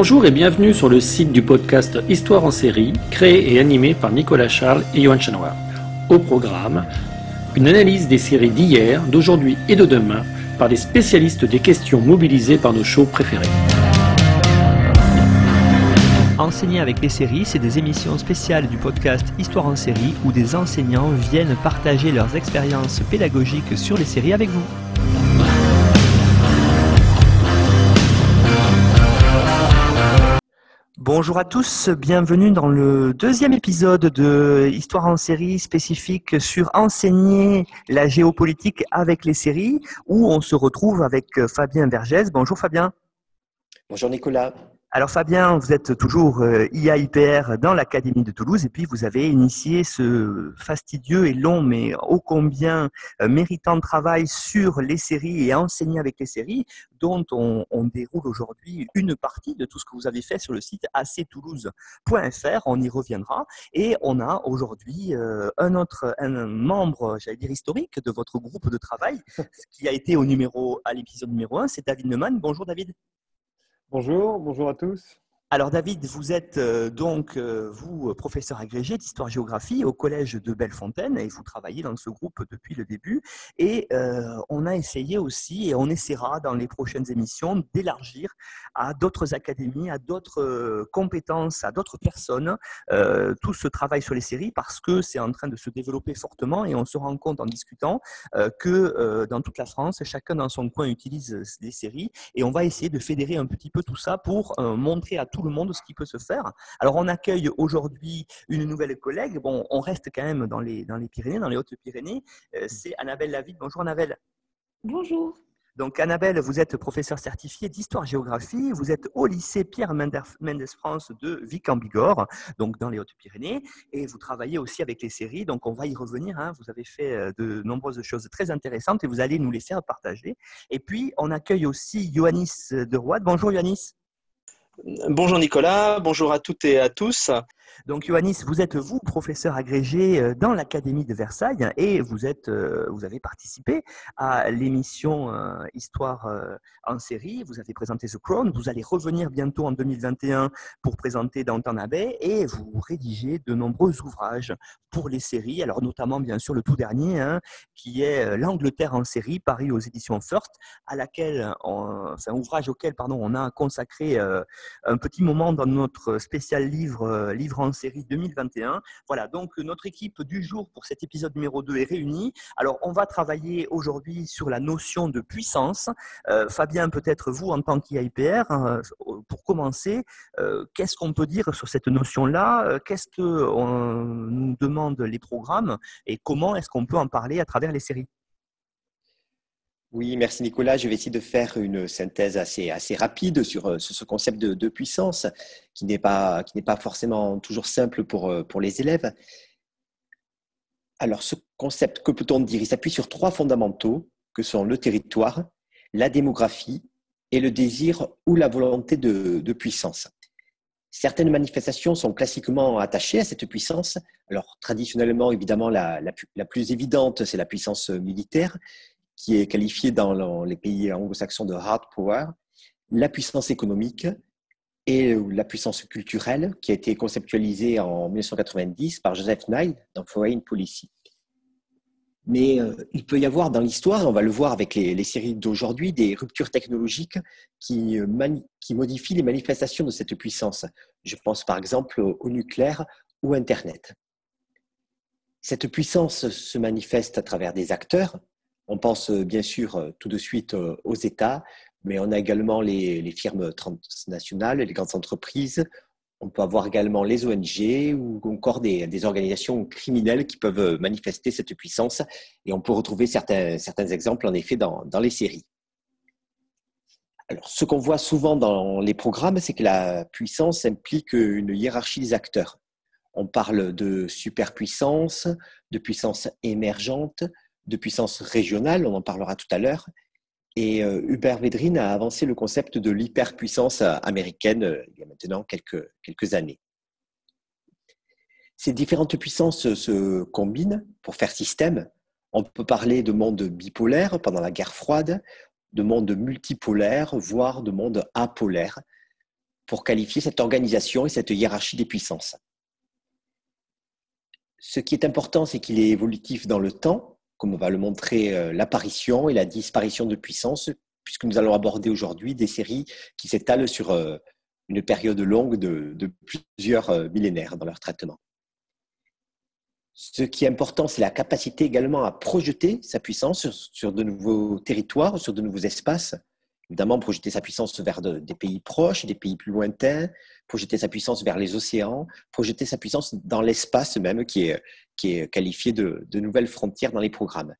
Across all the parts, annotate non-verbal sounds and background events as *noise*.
Bonjour et bienvenue sur le site du podcast Histoire en série, créé et animé par Nicolas Charles et Johan Chanoir. Au programme, une analyse des séries d'hier, d'aujourd'hui et de demain par des spécialistes des questions mobilisées par nos shows préférés. Enseigner avec les séries, c'est des émissions spéciales du podcast Histoire en série où des enseignants viennent partager leurs expériences pédagogiques sur les séries avec vous. Bonjour à tous, bienvenue dans le deuxième épisode de Histoire en série spécifique sur enseigner la géopolitique avec les séries, où on se retrouve avec Fabien Vergès. Bonjour Fabien. Bonjour Nicolas. Alors Fabien, vous êtes toujours euh, IAIPR dans l'Académie de Toulouse et puis vous avez initié ce fastidieux et long mais ô combien euh, méritant travail sur les séries et enseigner avec les séries dont on, déroule aujourd'hui une partie de tout ce que vous avez fait sur le site actoulouse.fr. On y reviendra et on a aujourd'hui euh, un autre un membre, j'allais dire historique de votre groupe de travail qui a été au numéro à l'épisode numéro 1, c'est David Neumann. Bonjour David. Bonjour, bonjour à tous. Alors David, vous êtes euh, donc, euh, vous, professeur agrégé d'histoire-géographie au Collège de Bellefontaine et vous travaillez dans ce groupe depuis le début. Et euh, on a essayé aussi, et on essaiera dans les prochaines émissions, d'élargir à d'autres académies, à d'autres compétences, à d'autres personnes, tout ce travail sur les séries parce que c'est en train de se développer fortement et on se rend compte en discutant que dans toute la France, chacun dans son coin utilise des séries et on va essayer de fédérer un petit peu tout ça pour montrer à tous le monde ce qui peut se faire. Alors, on accueille aujourd'hui une nouvelle collègue. Bon, on reste quand même dans les, dans les Pyrénées, dans les Hautes-Pyrénées. Euh, c'est Annabelle Lavid. Bonjour Annabelle. Bonjour. Donc, Annabelle, vous êtes professeur certifié d'histoire-géographie. Vous êtes au lycée Pierre Mendes France de Vic en Bigorre, donc dans les Hautes-Pyrénées. Et vous travaillez aussi avec les séries. Donc, on va y revenir. Hein. Vous avez fait euh, de nombreuses choses très intéressantes et vous allez nous les faire partager. Et puis, on accueille aussi Ioannis de Roide. Bonjour, Ioannis. Bonjour Nicolas, bonjour à toutes et à tous. Donc, Ioannis, vous êtes vous professeur agrégé euh, dans l'Académie de Versailles et vous, êtes, euh, vous avez participé à l'émission euh, Histoire en série. Vous avez présenté The Crown. Vous allez revenir bientôt en 2021 pour présenter Downton Abbey et vous rédigez de nombreux ouvrages pour les séries. Alors, notamment, bien sûr, le tout dernier hein, qui est L'Angleterre en série, paru aux éditions First, à laquelle, un ouvrage auquel pardon, on a consacré un petit moment dans notre spécial livre, livre en série 2021. Voilà, donc notre équipe du jour pour cet épisode numéro 2 est réunie. Alors, on va travailler aujourd'hui sur la notion de puissance. Euh, Fabien, peut-être vous en tant qu'IPR, hein, pour commencer, euh, qu'est-ce qu'on peut dire sur cette notion-là? Euh, Qu'est-ce que nous demandent les programmes et comment est-ce qu'on peut en parler à travers les séries? Oui, merci Nicolas. Je vais essayer de faire une synthèse assez, rapide sur, euh, ce concept de, puissance qui n'est pas, forcément toujours simple pour, euh, pour les élèves. Alors, ce concept, que peut-on dire? Il s'appuie sur trois fondamentaux que sont le territoire, la démographie et le désir ou la volonté de, puissance. Certaines manifestations sont classiquement attachées à cette puissance. Alors, traditionnellement, évidemment, la plus évidente, c'est la puissance militaire, qui est qualifiée dans les pays anglo-saxons de hard power, la puissance économique et la puissance culturelle qui a été conceptualisée en 1990 par Joseph Nye dans Foreign Policy. Mais euh, il peut y avoir dans l'histoire, on va le voir avec les, séries d'aujourd'hui, des ruptures technologiques qui, qui modifient les manifestations de cette puissance. Je pense par exemple au nucléaire ou Internet. Cette puissance se manifeste à travers des acteurs, on pense euh, bien sûr euh, tout de suite euh, aux États, mais on a également les, firmes transnationales, les grandes entreprises. On peut avoir également les ONG ou encore des, organisations criminelles qui peuvent manifester cette puissance. Et on peut retrouver certains, certains exemples, en effet, dans, dans les séries. Alors, ce qu'on voit souvent dans les programmes, c'est que la puissance implique une hiérarchie des acteurs. On parle de superpuissance, de puissance émergente, de puissance régionale, on en parlera tout à l'heure. Et euh, Hubert Védrine a avancé le concept de l'hyperpuissance américaine euh, il y a maintenant quelques, quelques années. Ces différentes puissances se combinent pour faire système. On peut parler de monde bipolaire pendant la guerre froide, de monde multipolaire, voire de monde apolaire. pour qualifier cette organisation et cette hiérarchie des puissances. Ce qui est important, c'est qu'il est évolutif dans le temps, comme va le montrer euh, l'apparition et la disparition de puissances, puisque nous allons aborder aujourd'hui des séries qui s'étalent sur euh, une période longue de, plusieurs euh, millénaires dans leur traitement. Ce qui est important, c'est la capacité également à projeter sa puissance sur, de nouveaux territoires, sur de nouveaux espaces. Évidemment, projeter sa puissance vers des pays proches, des pays plus lointains, projeter sa puissance vers les océans, projeter sa puissance dans l'espace même qui est, qui est qualifié de, nouvelles frontières dans les programmes.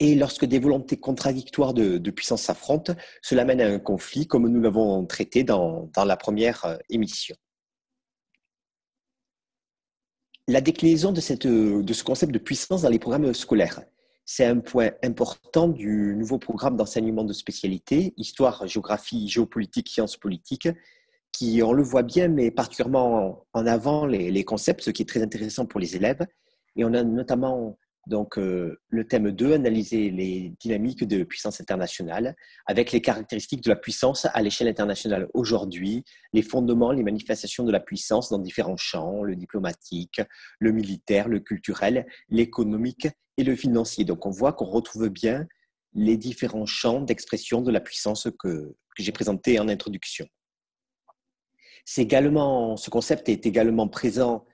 Et lorsque des volontés contradictoires de, puissance s'affrontent, cela mène à un conflit, comme nous l'avons traité dans, dans, la première euh, émission la déclinaison de, cette, de ce concept de puissance dans les programmes scolaires. C'est un point important du nouveau programme d'enseignement de spécialité, histoire, géographie, géopolitique, sciences politiques, qui, on le voit bien, met particulièrement en avant les, les concepts, ce qui est très intéressant pour les élèves. Et on a notamment donc, euh, le thème 2, analyser les dynamiques de puissance internationale avec les caractéristiques de la puissance à l'échelle internationale aujourd'hui, les fondements, les manifestations de la puissance dans différents champs, le diplomatique, le militaire, le culturel, l'économique et le financier. Donc, on voit qu'on retrouve bien les différents champs d'expression de la puissance que, que j'ai présenté en introduction. Également, ce concept est également présent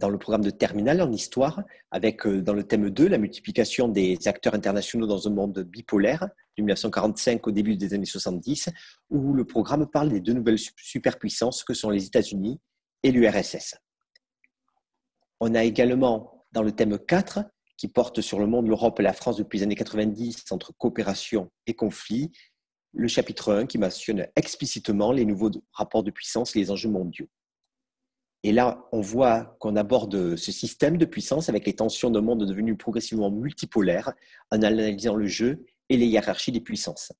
dans le programme de terminale en histoire, avec euh, dans le thème 2 la multiplication des acteurs internationaux dans un monde bipolaire, de 1945 au début des années 70, où le programme parle des deux nouvelles superpuissances que sont les États-Unis et l'URSS. On a également dans le thème 4, qui porte sur le monde, l'Europe et la France depuis les années 90, entre coopération et conflit, le chapitre 1 qui mentionne explicitement les nouveaux rapports de puissance et les enjeux mondiaux. Et là, on voit qu'on aborde ce système de puissance avec les tensions d'un monde devenu progressivement multipolaire en analysant le jeu et les hiérarchies des puissances.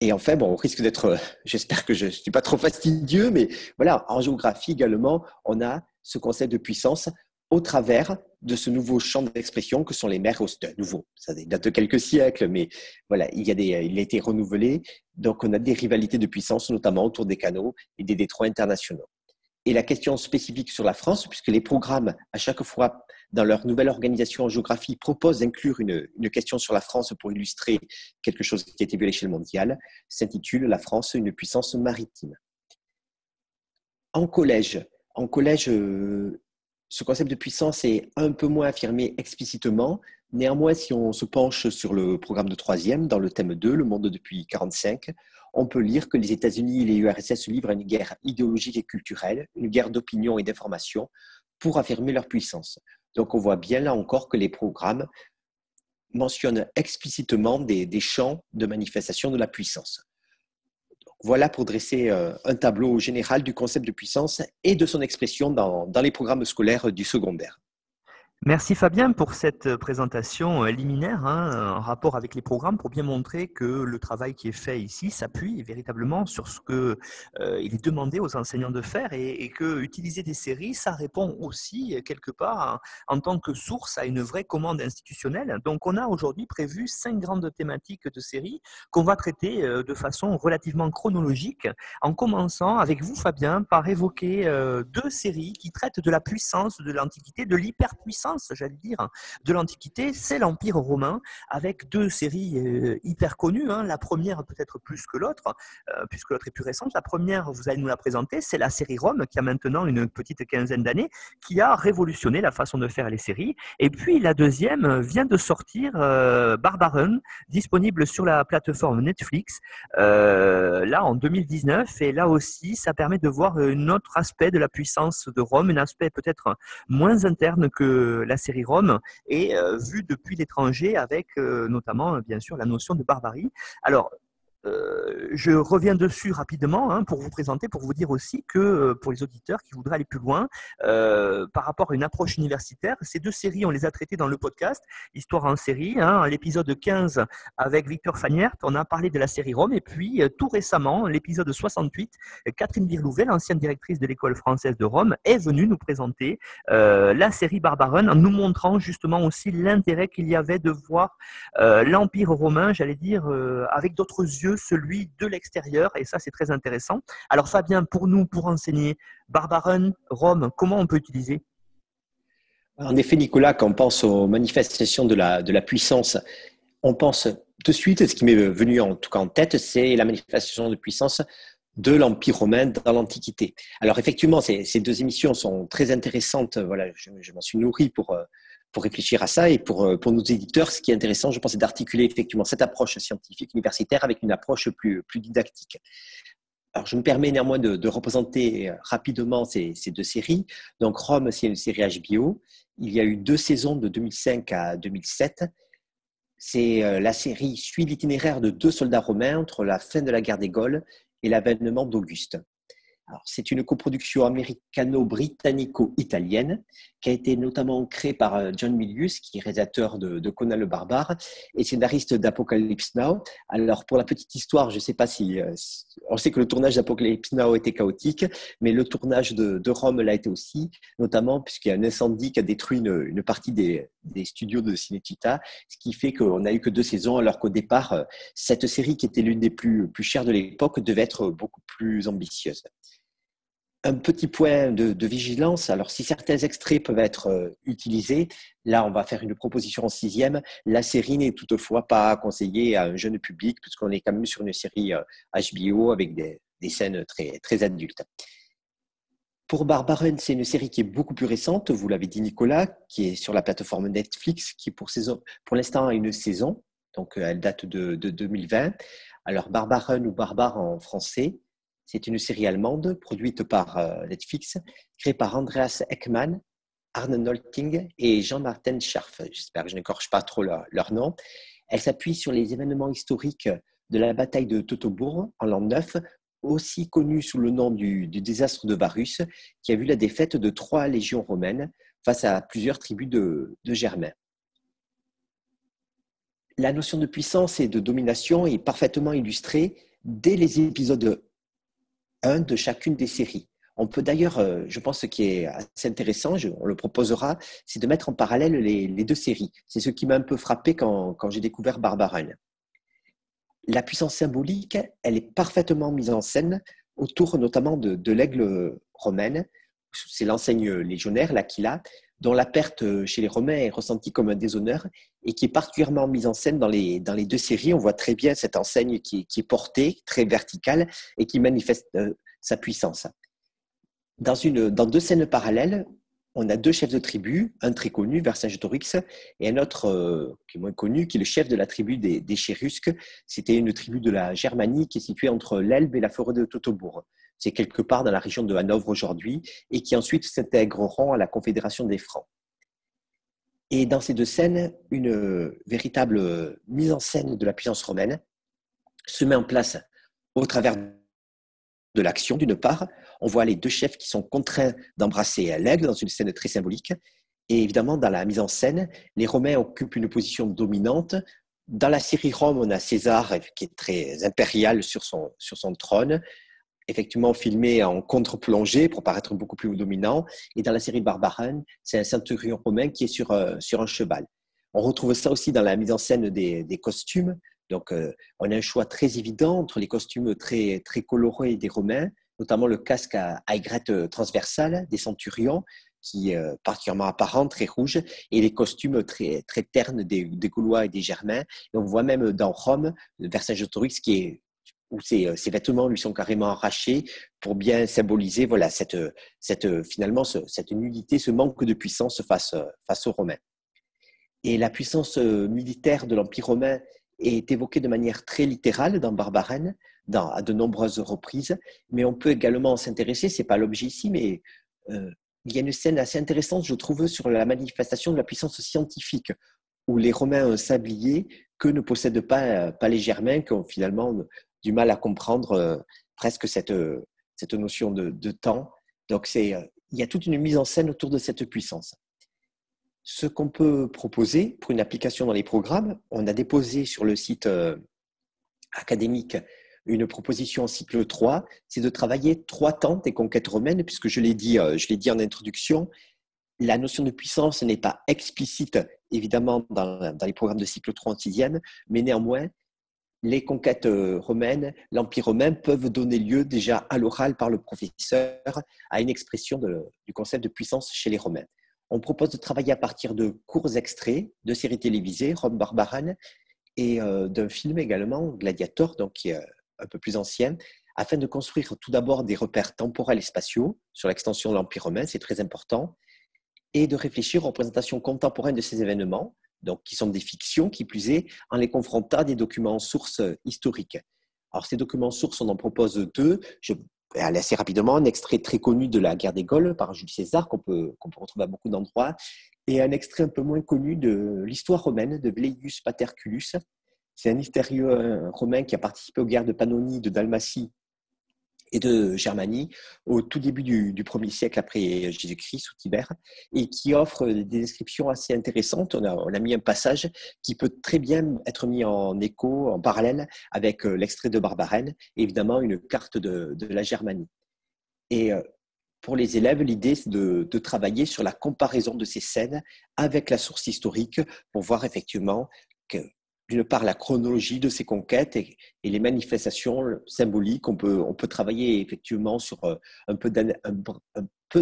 Et enfin, bon, on risque d'être, *laughs* j'espère que je ne suis pas trop fastidieux, mais voilà, en géographie également, on a ce concept de puissance au travers de ce nouveau champ d'expression que sont les mers de nouveau. Ça date de quelques siècles, mais voilà, il, a été renouvelé. Donc, on a des rivalités de puissance, notamment autour des canaux et des détroits internationaux et la question spécifique sur la France, puisque les programmes, à chaque fois, dans leur nouvelle organisation en géographie, proposent d'inclure une, question sur la France pour illustrer quelque chose qui a été vu à l'échelle mondiale, s'intitule La France, une puissance maritime. En collège, en collège, euh, ce concept de puissance est un peu moins affirmé explicitement. Néanmoins, si on se penche sur le programme de troisième, dans le thème 2, le monde depuis 1945, on peut lire que les États-Unis et les URSS se livrent à une guerre idéologique et culturelle, une guerre d'opinion et d'information pour affirmer leur puissance. Donc on voit bien là encore que les programmes mentionnent explicitement des, champs de manifestation de la puissance. voilà pour dresser euh, un tableau général du concept de puissance et de son expression dans les programmes scolaires du secondaire. Merci Fabien pour cette euh, présentation euh, liminaire hein, en rapport avec les programmes pour bien montrer que le travail qui est fait ici s'appuie véritablement sur ce qu'il euh, est demandé aux enseignants de faire et, que utiliser des séries, ça répond aussi quelque part en, tant que source à une vraie commande institutionnelle. Donc on a aujourd'hui prévu cinq grandes thématiques de séries qu'on va traiter de façon relativement chronologique en commençant avec vous Fabien par évoquer deux séries qui traitent de la puissance de l'Antiquité, de l'hyperpuissance j'allais dire, de l'Antiquité, c'est l'Empire romain, avec deux séries euh, hyper connues. Hein. La première peut-être plus que l'autre, euh, puisque l'autre est plus récente. La première, vous allez nous la présenter, c'est la série Rome, qui a maintenant une petite quinzaine d'années, qui a révolutionné la façon de faire les séries. Et puis la deuxième vient de sortir, euh, disponible sur la plateforme Netflix, là en 2019. Et là aussi, ça permet de voir un autre aspect de la puissance de Rome, un aspect peut-être moins interne que la série Rome est euh, vue depuis l'étranger avec euh, notamment bien sûr la notion de barbarie. Alors euh, je reviens dessus rapidement hein, pour vous présenter, pour vous dire aussi que euh, pour les auditeurs qui voudraient aller plus loin euh, par rapport à une approche universitaire, ces deux séries, on les a traitées dans le podcast Histoire en série. Hein, l'épisode 15 avec Victor Fagnert, on a parlé de la série Rome. Et puis tout récemment, l'épisode 68, Catherine Birlouvet, l'ancienne directrice de l'école française de Rome, est venue nous présenter la série Barbaron en nous montrant justement aussi l'intérêt qu'il y avait de voir l'Empire romain, j'allais dire, avec d'autres yeux celui de l'extérieur, et ça c'est très intéressant. Alors Fabien, pour nous, pour enseigner Barbaron, Rome, comment on peut utiliser? En effet, Nicolas, quand on pense aux manifestations de la, puissance, on pense de suite, ce qui m'est venu en tout cas en tête, c'est la manifestation de puissance de l'Empire romain dans l'Antiquité. Alors effectivement, ces, deux émissions sont très intéressantes. Voilà, je, m'en suis nourri pour, euh, pour réfléchir à ça et pour, euh, pour nos éditeurs, ce qui est intéressant, je pense, c'est d'articuler effectivement cette approche scientifique universitaire avec une approche plus, plus didactique. Alors, je me permets néanmoins de, représenter euh, rapidement ces, ces, deux séries. Donc, Rome, c'est une série HBO. Il y a eu deux saisons de 2005 à 2007. C'est la série suit l'itinéraire de deux soldats romains entre la fin de la guerre des Gaules et l'avènement d'Auguste. C'est une coproduction américano-britannico-italienne qui a été notamment créée par euh, John Milius, qui est réalisateur de, Conan le Barbare et scénariste d'Apocalypse Now. Alors, pour la petite histoire, je ne sais pas si. Euh, on sait que le tournage d'Apocalypse Now était chaotique, mais le tournage de, Rome l'a été aussi, notamment puisqu'il y a un incendie qui a détruit une, partie des, studios de Cinecittà, ce qui fait qu'on n'a eu que deux saisons, alors qu'au départ, euh, cette série, qui était l'une des plus chères de l'époque, devait être beaucoup plus ambitieuse un petit point de, vigilance. Alors, si certains extraits peuvent être euh, utilisés, là, on va faire une proposition en sixième. La série n'est toutefois pas conseillée à un jeune public, puisqu'on est quand même sur une série HBO euh, avec des, scènes très, très adultes. Pour Barbaren, c'est une série qui est beaucoup plus récente, vous l'avez dit Nicolas, qui est sur la plateforme Netflix, qui pour, l'instant a une saison, donc euh, elle date de, de 2020. Alors Barbaren ou Barbare en français, c'est une série allemande produite par euh, Netflix, créée par Andreas Ekman, Arne Nolting et Jean-Martin Scharf. J'espère que je n'écorche pas trop leur, nom. Elle s'appuie sur les événements historiques de la bataille de Teutobourg en l'an 9, aussi connue sous le nom du, désastre de Varus, qui a vu la défaite de trois légions romaines face à plusieurs tribus de, de Germains. La notion de puissance et de domination est parfaitement illustrée dès les épisodes un de chacune des séries. On peut d'ailleurs, euh, je pense ce qui est assez intéressant, on le proposera, c'est de mettre en parallèle les, deux séries. C'est ce qui m'a un peu frappé quand, j'ai découvert Barbarelle. La puissance symbolique, elle est parfaitement mise en scène autour notamment de, l'aigle romaine. C'est l'enseigne légionnaire, l'Aquila, dont la perte chez les Romains est ressentie comme un déshonneur et qui est particulièrement mise en scène dans les, dans les deux séries. On voit très bien cette enseigne qui, est portée, très verticale, et qui manifeste euh, sa puissance. Dans, une, dans deux scènes parallèles, on a deux chefs de tribu, un très connu, Vercingétorix, et un autre euh, qui est moins connu, qui est le chef de la tribu des, des Chérusques. C'était une tribu de la Germanie qui est située entre l'Elbe et la forêt de Teutobourg c'est quelque part dans la région de Hanovre aujourd'hui, et qui ensuite s'intégreront à la Confédération des Francs. Et dans ces deux scènes, une véritable mise en scène de la puissance romaine se met en place au travers de l'action, d'une part. On voit les deux chefs qui sont contraints d'embrasser l'aigle dans une scène très symbolique. Et évidemment, dans la mise en scène, les Romains occupent une position dominante. Dans la série Rome, on a César qui est très impérial sur son, sur son trône effectivement filmé en contre-plongée pour paraître beaucoup plus dominant. Et dans la série Barbaran, c'est un centurion romain qui est sur, euh, sur un cheval. On retrouve ça aussi dans la mise en scène des, costumes. Donc, euh, on a un choix très évident entre les costumes très, très colorés des Romains, notamment le casque à, aigrette transversale des centurions, qui est euh, particulièrement apparent, très rouge, et les costumes très, très ternes des, des Gaulois et des Germains. Et on voit même dans Rome, Vercingétorix, qui est où ses, ses, vêtements lui sont carrément arrachés pour bien symboliser voilà, cette, cette, finalement cette nullité, ce manque de puissance face, face aux Romains. Et la puissance militaire de l'Empire romain est évoquée de manière très littérale dans Barbarène, à de nombreuses reprises, mais on peut également s'intéresser, ce n'est pas l'objet ici, mais euh, il y a une scène assez intéressante, je trouve, sur la manifestation de la puissance scientifique, où les Romains ont un que ne possèdent pas, pas les Germains, qui ont finalement du mal à comprendre euh, presque cette, euh, cette notion de, temps. Donc, euh, il y a toute une mise en scène autour de cette puissance. Ce qu'on peut proposer pour une application dans les programmes, on a déposé sur le site académique une proposition en cycle 3, c'est de travailler trois temps des conquêtes romaines, puisque je l'ai dit, dit en introduction, la notion de puissance n'est pas explicite, évidemment, dans, dans, les programmes de cycle 3 en sixième, mais néanmoins, les conquêtes euh, romaines, l'Empire romain peuvent donner lieu déjà à l'oral par le professeur à une expression du concept de puissance chez les Romains. On propose de travailler à partir de courts extraits de séries télévisées, Rome Barbarane, et euh, d'un film également, Gladiator, donc qui est euh, un peu plus ancien, afin de construire tout d'abord des repères temporels et spatiaux sur l'extension de l'Empire romain, c'est très important, et de réfléchir aux représentations contemporaines de ces événements, donc qui sont des fictions, qui plus est, en les confrontant à des documents sources historiques. Alors, ces documents sources, on en propose deux. Je vais aller assez rapidement. Un extrait très connu de la guerre des Gaules par Jules César, qu'on peut, peut retrouver à beaucoup d'endroits, et un extrait un peu moins connu de l'histoire romaine de Bleius Paterculus. C'est un mystérieux romain qui a participé aux guerres de Pannonie, de Dalmatie et de Germanie au tout début du, du premier siècle après Jésus-Christ sous Tibère et qui offre des descriptions assez intéressantes. On a, mis un passage qui peut très bien être mis en écho, en parallèle avec euh, l'extrait de Barbarène et évidemment une carte de, de la Germanie. Et euh, pour les élèves, l'idée c'est de, de, travailler sur la comparaison de ces scènes avec la source historique pour voir effectivement que d'une part la chronologie de ces conquêtes et, les manifestations symboliques. On peut, travailler effectivement sur euh, un peu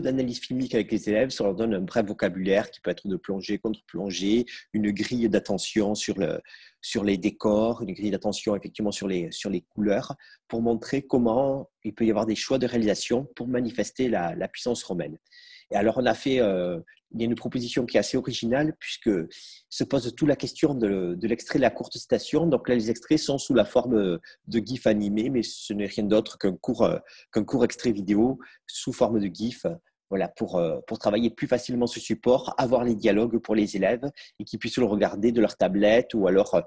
d'analyse filmique avec les élèves, ça leur donne un bref vocabulaire qui peut être de plongée, contre-plongée, une grille d'attention sur, le, sur les décors, une grille d'attention effectivement sur les, couleurs, pour montrer comment il peut y avoir des choix de réalisation pour manifester la puissance romaine. Et alors on a fait euh, il y a une proposition qui est assez originale puisque se pose toute la question de, l'extrait de la courte citation. Donc là, les extraits sont sous la forme de GIF animé, mais ce n'est rien d'autre qu'un court, qu'un court extrait vidéo sous forme de GIF. Voilà, pour, pour travailler plus facilement ce support, avoir les dialogues pour les élèves et qu'ils puissent le regarder de leur tablette ou alors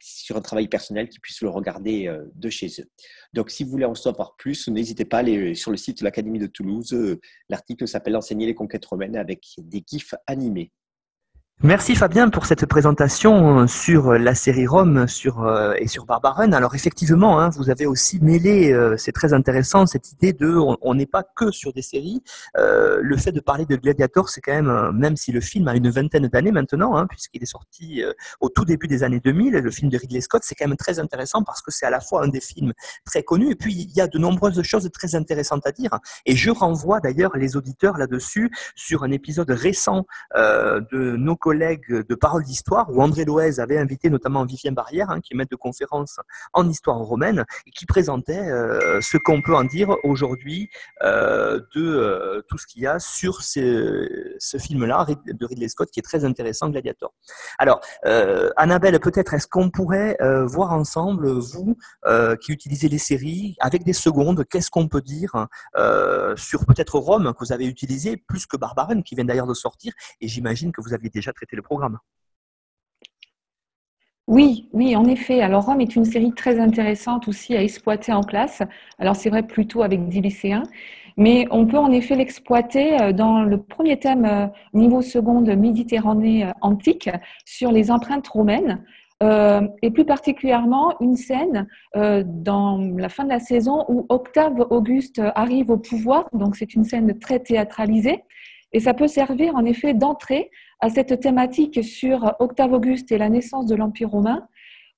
sur un travail personnel qui puissent le regarder euh, de chez eux. Donc, si vous voulez en savoir plus, n'hésitez pas aller sur le site de l'Académie de Toulouse. Euh, l'article s'appelle Enseigner les conquêtes romaines avec des gifs animés. Merci Fabien pour cette présentation euh, sur la série Rome sur, euh, et sur Barbaron. Alors effectivement, hein, vous avez aussi mêlé, euh, c'est très intéressant, cette idée de on n'est pas que sur des séries. Euh, le fait de parler de Gladiator, c'est quand même, même si le film a une vingtaine d'années maintenant, hein, puisqu'il est sorti au tout début des années 2000, le film de Ridley Scott, c'est quand même très intéressant parce que c'est à la fois un des films très connus et puis il y a de nombreuses choses très intéressantes à dire. Et je renvoie d'ailleurs les auditeurs là-dessus sur un épisode récent de nos collègues de Parole d'Histoire, où André Loez avait invité notamment Vivien Barrière, hein, qui est maître de conférence en histoire romaine, et qui présentait euh, ce qu'on peut en dire aujourd'hui euh, de euh, tout ce qu'il y a sur ce, ce film-là de Ridley Scott, qui est très intéressant, Gladiator. Alors, Annabelle, peut-être est-ce qu'on pourrait voir ensemble, vous qui utilisez les séries, avec des secondes, qu'est-ce qu'on peut dire sur peut-être Rome, que vous avez utilisé, plus que Barbaren, qui vient d'ailleurs de sortir, et j'imagine que vous aviez déjà traiter le programme. Oui, oui, en effet. Alors Rome est une série très intéressante aussi à exploiter en classe. Alors c'est vrai plutôt avec des lycéens, mais on peut en effet l'exploiter euh, dans le premier thème euh, niveau seconde Méditerranée euh, antique sur les empreintes romaines. Et plus particulièrement une scène dans la fin de la saison où Octave Auguste arrive au pouvoir. Donc c'est une scène très théâtralisée et ça peut servir en effet d'entrée à cette thématique sur Octave Auguste et la naissance de l'Empire romain,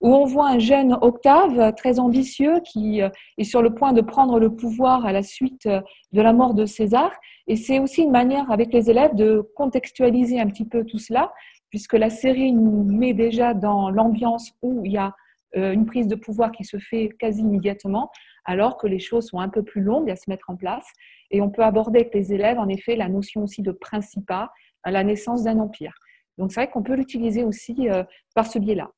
où on voit un jeune Octave très ambitieux qui euh, est sur le point de prendre le pouvoir à la suite euh, de la mort de César. Et c'est aussi une manière avec les élèves de contextualiser un petit peu tout cela, puisque la série nous met déjà dans l'ambiance où il y a euh, une prise de pouvoir qui se fait quasi immédiatement, alors que les choses sont un peu plus longues à se mettre en place. Et on peut aborder avec les élèves, en effet, la notion aussi de principat, à la naissance d'un empire. Donc c'est vrai qu'on peut l'utiliser aussi euh, par ce biais-là.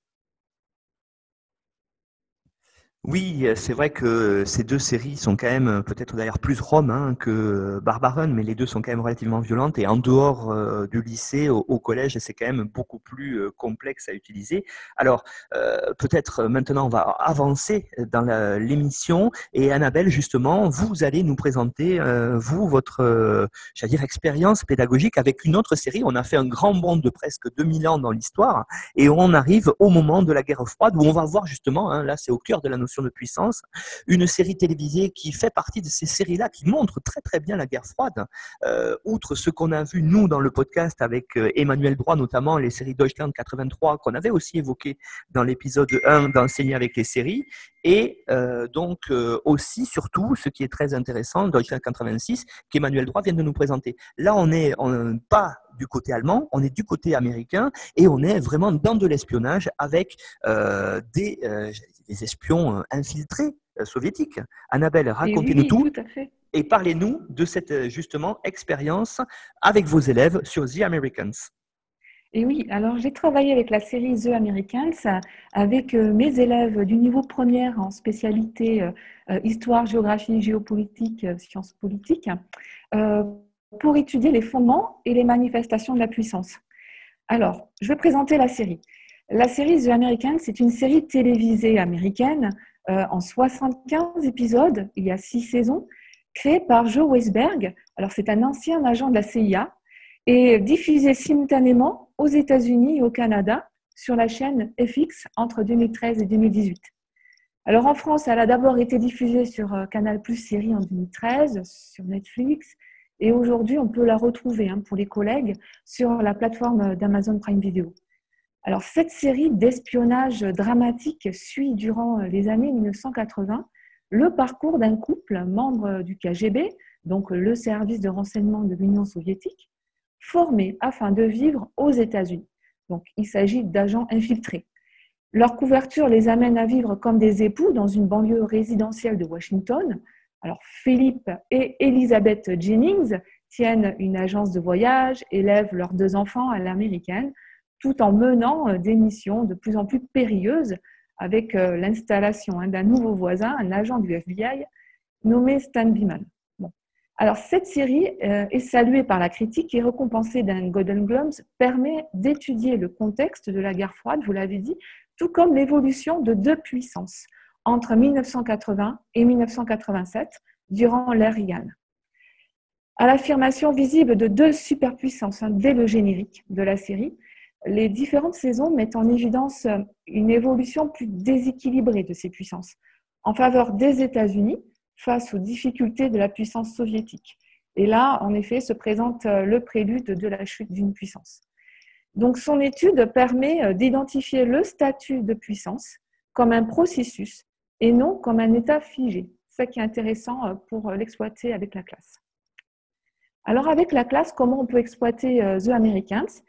Oui, c'est vrai que ces deux séries sont quand même peut-être d'ailleurs plus Rome hein, que Barbaron, mais les deux sont quand même relativement violentes et en dehors euh, du lycée, au, collège, c'est quand même beaucoup plus euh, complexe à utiliser. Alors, euh, peut-être maintenant on va avancer dans l'émission et Annabelle, justement, vous allez nous présenter, euh, vous, votre, euh, dire, expérience pédagogique avec une autre série. On a fait un grand bond de presque 2000 ans dans l'histoire et on arrive au moment de la guerre froide où on va voir justement, hein, là c'est au cœur de la notion notion de puissance. Une série télévisée qui fait partie de ces séries-là, qui montre très très bien la guerre froide. Euh, outre ce qu'on a vu nous dans le podcast avec euh, Emmanuel Droit, notamment les séries Deutschland 83 qu'on avait aussi évoqué dans l'épisode 1 d'enseigner avec les séries, et euh, donc aussi surtout ce qui est très intéressant, Deutschland 86, qu'Emmanuel Droit vient de nous présenter. Là, on n'est pas du côté allemand, on est du côté américain et on est vraiment dans de l'espionnage avec des, des, espions infiltrés soviétiques. Annabelle, racontez-nous tout. tout à fait et parlez-nous de cette euh, justement expérience avec vos élèves sur The Americans. Et oui, alors j'ai travaillé avec la série The Americans avec euh, mes élèves du niveau première en spécialité euh, histoire, géographie, géopolitique, sciences politiques, pour étudier les fondements et les manifestations de la puissance. Alors, je vais présenter la série. La série The Americans, c'est une série télévisée américaine en 75 épisodes, il y a six saisons, créé par Joe Weisberg. Alors, c'est un ancien agent de la CIA et diffusé simultanément aux États-Unis et au Canada sur la chaîne FX entre 2013 et 2018. Alors en France, elle a d'abord été diffusée sur euh, Canal Plus Série en 2013, sur Netflix, et aujourd'hui, on peut la retrouver hein, pour les collègues sur la plateforme d'Amazon Prime Video. Alors cette série d'espionnage dramatique suit durant les années 1980 le parcours d'un couple membre du KGB, donc le service de renseignement de l'Union soviétique, formé afin de vivre aux États-Unis. Donc il s'agit d'agents infiltrés. Leur couverture les amène à vivre comme des époux dans une banlieue résidentielle de Washington. Alors Philippe et Elizabeth Jennings tiennent une agence de voyage, élèvent leurs deux enfants à l'américaine, tout en menant des missions de plus en plus périlleuses avec euh, l'installation hein, d'un nouveau voisin, un agent du FBI nommé Stan Biman. Alors, cette série euh, est saluée par la critique et récompensée d'un Golden Globes, permet d'étudier le contexte de la guerre froide, vous l'avez dit, tout comme l'évolution de deux puissances entre 1980 et 1987 durant l'ère Reagan. À l'affirmation visible de deux superpuissances hein, dès le générique de la série, les différentes saisons mettent en évidence une évolution plus déséquilibrée de ces puissances en faveur des États-Unis face aux difficultés de la puissance soviétique. Et là, en effet, se présente le prélude de la chute d'une puissance. Donc, son étude permet d'identifier le statut de puissance comme un processus et non comme un état figé. C'est ça qui est intéressant pour l'exploiter avec la classe. Alors, avec la classe, comment on peut exploiter The Americans?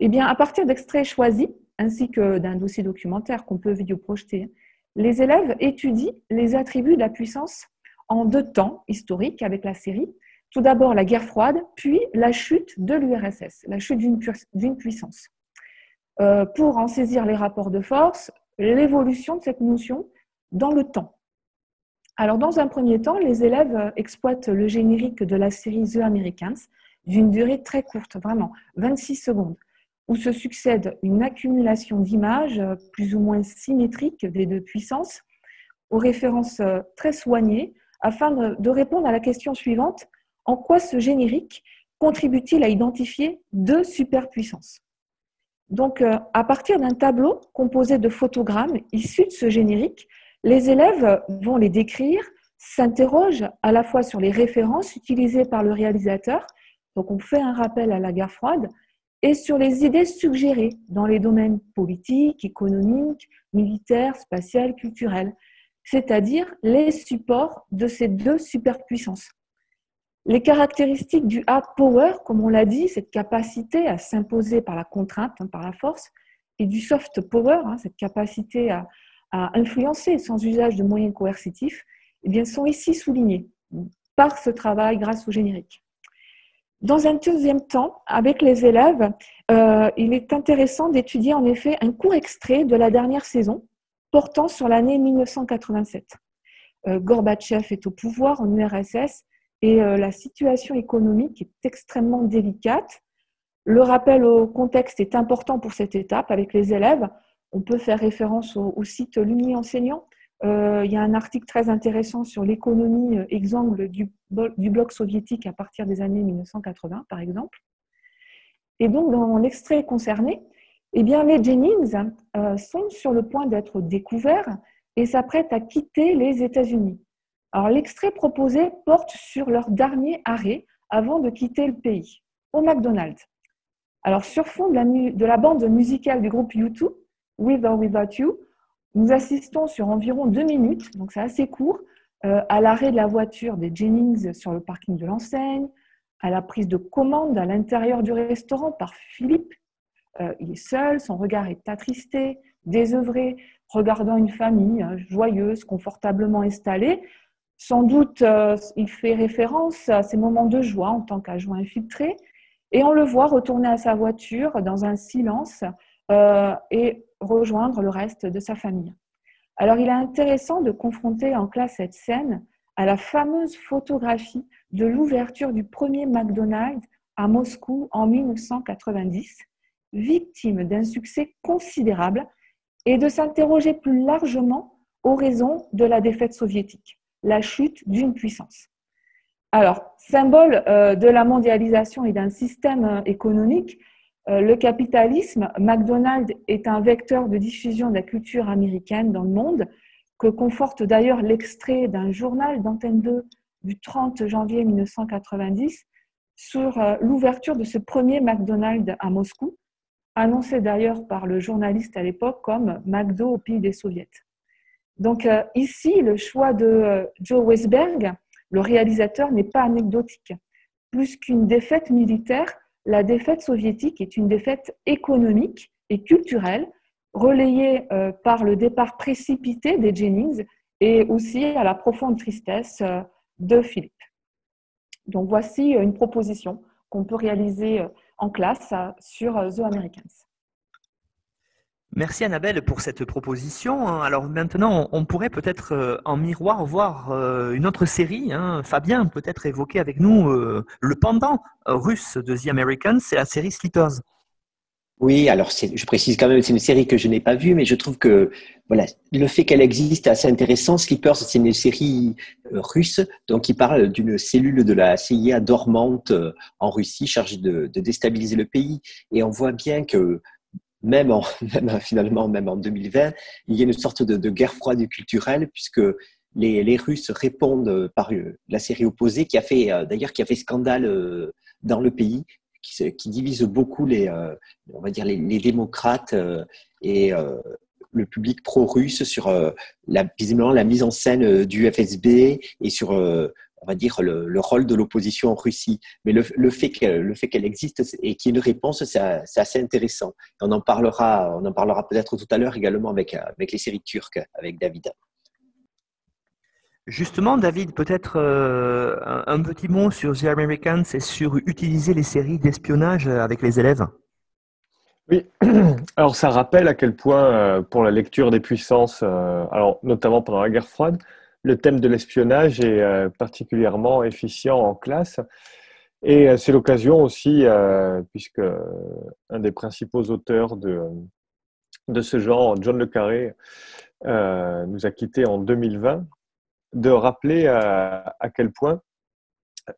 Eh bien, à partir d'extraits choisis, ainsi que d'un dossier documentaire qu'on peut vidéoprojeter, les élèves étudient les attributs de la puissance en deux temps historiques avec la série. Tout d'abord la guerre froide, puis la chute de l'URSS, la chute d'une puissance. Euh, pour en saisir les rapports de force, l'évolution de cette notion dans le temps. Alors, dans un premier temps, les élèves exploitent le générique de la série The Americans d'une durée très courte, vraiment 26 secondes, où se succède une accumulation d'images euh, plus ou moins symétriques des deux puissances, aux références euh, très soignées, afin de répondre à la question suivante, en quoi ce générique contribue-t-il à identifier deux superpuissances? Donc, euh, à partir d'un tableau composé de photogrammes issus de ce générique, les élèves vont les décrire, s'interrogent à la fois sur les références utilisées par le réalisateur, donc on fait un rappel à la guerre froide, et sur les idées suggérées dans les domaines politiques, économiques, militaires, spatials, culturels, c'est-à-dire les supports de ces deux superpuissances. Les caractéristiques du hard power, comme on l'a dit, cette capacité à s'imposer par la contrainte, hein, par la force, et du soft power, hein, cette capacité à, influencer sans usage de moyens coercitifs, eh bien, sont ici soulignés par ce travail grâce au générique. Dans un deuxième temps, avec les élèves, euh, il est intéressant d'étudier en effet un court extrait de la dernière saison portant sur l'année 1987. Euh, Gorbatchev est au pouvoir en URSS et euh, la situation économique est extrêmement délicate. Le rappel au contexte est important pour cette étape avec les élèves. On peut faire référence au, site L'Uni enseignant euh, il y a un article très intéressant sur l'économie euh, exsangue du, du, bloc soviétique à partir des années 1980, par exemple. Et donc, dans l'extrait concerné, eh bien, les Jennings euh, sont sur le point d'être découverts et s'apprêtent à quitter les États-Unis. Alors l'extrait proposé porte sur leur dernier arrêt avant de quitter le pays, au McDonald's. Alors sur fond de la, de la bande musicale du groupe U2, With or Without You, nous assistons sur environ deux minutes, donc c'est assez court, euh, à l'arrêt de la voiture des Jennings sur le parking de l'enseigne, à la prise de commande à l'intérieur du restaurant par Philippe. Euh, il est seul, son regard est attristé, désœuvré, regardant une famille hein, joyeuse, confortablement installée. Sans doute, euh, il fait référence à ses moments de joie en tant qu'adjoint infiltré, et on le voit retourner à sa voiture dans un silence et rejoindre le reste de sa famille. Alors, il est intéressant de confronter en classe cette scène à la fameuse photographie de l'ouverture du premier McDonald's à Moscou en 1990, victime d'un succès considérable, et de s'interroger plus largement aux raisons de la défaite soviétique, la chute d'une puissance. Alors, symbole euh, de la mondialisation et d'un système euh, économique, le capitalisme, McDonald's est un vecteur de diffusion de la culture américaine dans le monde, que conforte d'ailleurs l'extrait d'un journal d'Antenne 2 du 30 janvier 1990 sur euh, l'ouverture de ce premier McDonald's à Moscou, annoncé d'ailleurs par le journaliste à l'époque comme McDo au pays des soviets. Donc euh, ici, le choix de Joe Westberg, le réalisateur, n'est pas anecdotique. Plus qu'une défaite militaire, la défaite soviétique est une défaite économique et culturelle, relayée euh, par le départ précipité des Jennings et aussi à la profonde tristesse euh, de Philippe. Donc voici une proposition qu'on peut réaliser euh, en classe sur The Americans. Merci Annabelle pour cette proposition. Alors maintenant, on pourrait peut-être euh, en miroir voir euh, une autre série. Hein. Fabien peut-être évoquer avec nous euh, le pendant russe de The Americans, c'est la série Sleepers. Oui, alors je précise quand même, c'est une série que je n'ai pas vue, mais je trouve que voilà, le fait qu'elle existe est assez intéressant. Sleepers, c'est une série russe, donc qui parle d'une cellule de la CIA dormante en Russie, chargée de, de déstabiliser le pays. Et on voit bien que même, en, *laughs* même finalement, même en 2020, il y a une sorte de, guerre froide culturelle puisque les, Russes répondent par euh, la série opposée qui a fait euh, d'ailleurs qui a fait scandale euh, dans le pays, qui, divise beaucoup les, on va dire les, les démocrates et le public pro-russe sur la, visiblement la mise en scène du FSB et sur on va dire, le, rôle de l'opposition en Russie. Mais le, fait qu'elle existe et qu'il y ait une réponse, c'est assez intéressant. On en parlera, on en parlera peut-être tout à l'heure également avec, avec les séries turques, avec David. Justement, David, peut-être euh, un, petit mot sur The Americans et sur utiliser les séries d'espionnage avec les élèves. Oui, *clears throat* alors ça rappelle à quel point, euh, pour la lecture des puissances, euh, alors notamment pendant la guerre froide, le thème de l'espionnage est euh, particulièrement efficient en classe. Et euh, c'est l'occasion aussi, euh, puisque un des principaux auteurs de, ce genre, John Le Carré, nous a quittés en 2020, de rappeler à, quel point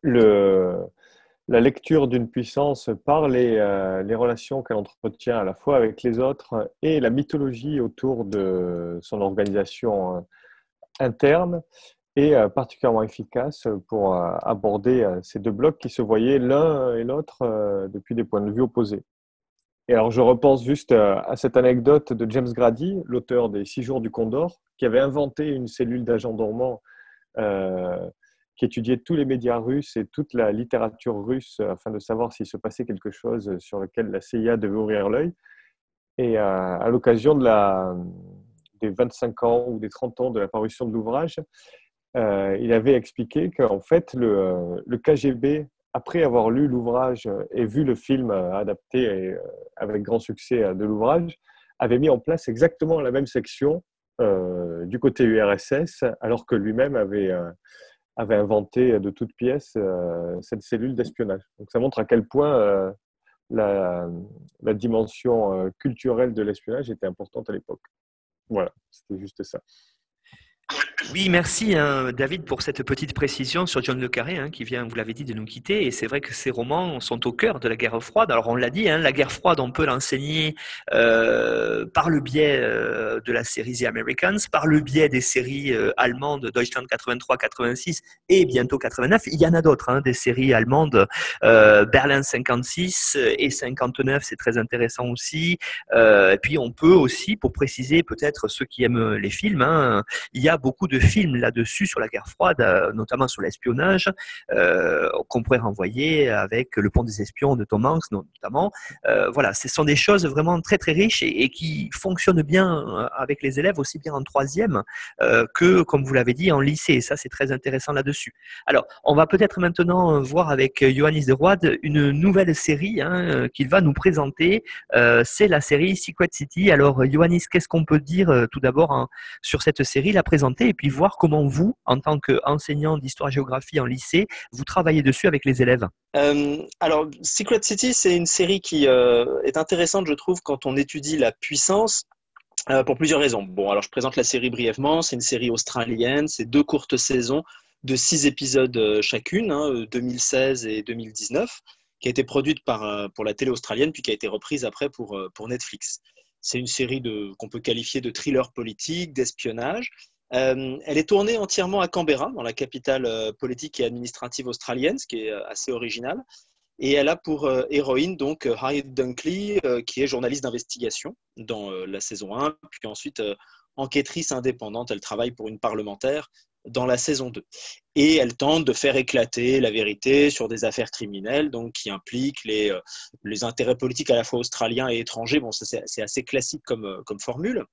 la lecture d'une puissance par les relations qu'elle entretient à la fois avec les autres et la mythologie autour de son organisation interne et euh, particulièrement efficace pour euh, aborder euh, ces deux blocs qui se voyaient l'un et l'autre depuis des points de vue opposés. Et alors, je repense juste à cette anecdote de James Grady, l'auteur des Six jours du Condor, qui avait inventé une cellule d'agents dormants qui étudiait tous les médias russes et toute la littérature russe afin de savoir s'il se passait quelque chose sur lequel la CIA devait ouvrir l'œil. Et à l'occasion de la, des 25 ans ou des 30 ans de la parution de l'ouvrage, euh, il avait expliqué qu'en fait, le, le, KGB, après avoir lu l'ouvrage et vu le film adapté et, euh, avec grand succès de l'ouvrage, avait mis en place exactement la même section euh, du côté URSS, alors que lui-même avait, inventé de toutes pièces cette cellule d'espionnage. Donc ça montre à quel point la, dimension culturelle de l'espionnage était importante à l'époque. Voilà, c'était juste ça. Oui, merci hein, David pour cette petite précision sur John Le Carré hein, qui vient, vous l'avez dit, de nous quitter. Et c'est vrai que ces romans sont au cœur de la guerre froide. Alors on l'a dit, hein, la guerre froide, on peut l'enseigner euh, par le biais euh, de la série The Americans, par le biais des séries euh, allemandes Deutschland 83, 86 et bientôt 89. Il y en a d'autres, des séries allemandes Berlin 56 et 59, c'est très intéressant aussi. et puis on peut aussi, pour préciser peut-être ceux qui aiment les films, il y a beaucoup de films là-dessus sur la guerre froide, euh, notamment sur l'espionnage, euh, qu'on pourrait renvoyer avec Le Pont des Espions de Tom Hanks, notamment. Euh, voilà, ce sont des choses vraiment très très riches et, qui fonctionnent bien avec les élèves, aussi bien en troisième que, comme vous l'avez dit, en lycée. Et ça, c'est très intéressant là-dessus. Alors, on va peut-être maintenant voir avec Johannes de Roide une nouvelle série hein, qu'il va nous présenter. c'est la série Secret City. Alors, Johannes, qu'est-ce qu'on peut dire tout d'abord hein, sur cette série, la présenter voir comment vous, en tant qu'enseignant d'histoire-géographie en lycée, vous travaillez dessus avec les élèves. Euh, alors, Secret City, c'est une série qui euh, est intéressante, je trouve, quand on étudie la puissance. Euh, pour plusieurs raisons. Bon, alors je présente la série brièvement. C'est une série australienne. C'est deux courtes saisons de six épisodes chacune, 2016 hein, et 2019, qui a été produite par, pour la télé australienne, puis qui a été reprise après pour, pour Netflix. C'est une série qu'on peut qualifier de thriller politique, d'espionnage, euh, elle est tournée entièrement à Canberra, dans la capitale euh, politique et administrative australienne, ce qui est euh, assez original. Et elle a pour héroïne donc Harriet Dunkley, qui est journaliste d'investigation dans la saison 1, puis ensuite enquêtrice indépendante. Elle travaille pour une parlementaire dans la saison 2. Et elle tente de faire éclater la vérité sur des affaires criminelles donc, qui impliquent les, intérêts politiques à la fois australiens et étrangers. Bon, c'est assez classique comme formule.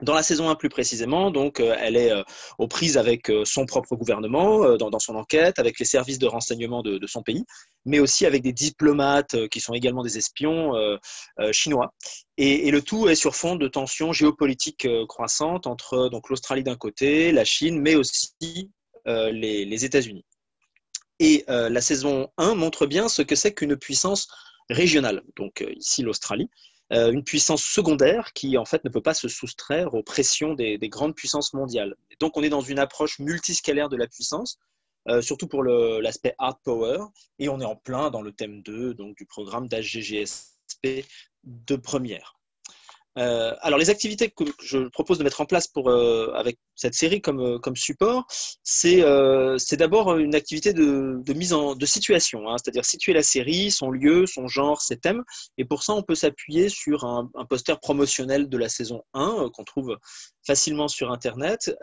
Dans la saison 1 plus précisément, donc, euh, elle est euh, aux prises avec euh, son propre gouvernement dans, son enquête, avec les services de renseignement de, son pays, mais aussi avec des diplomates qui sont également des espions chinois. Et, le tout est sur fond de tensions géopolitiques croissantes entre donc l'Australie d'un côté, la Chine, mais aussi les, les États-Unis. Et la saison 1 montre bien ce que c'est qu'une puissance régionale, donc ici l'Australie, une puissance secondaire qui en fait ne peut pas se soustraire aux pressions des, grandes puissances mondiales. donc on est dans une approche multiscalaire de la puissance, euh, surtout pour l'aspect hard power, et on est en plein dans le thème 2 donc, du programme d'HGGSP de première. Euh, alors, les activités que je propose de mettre en place pour, euh, avec cette série comme, euh, comme support, c'est d'abord une activité de, de, mise en de situation, hein, c'est-à-dire situer la série, son lieu, son genre, ses thèmes. Et pour ça, on peut s'appuyer sur un, un, poster promotionnel de la saison 1 qu'on trouve facilement sur Internet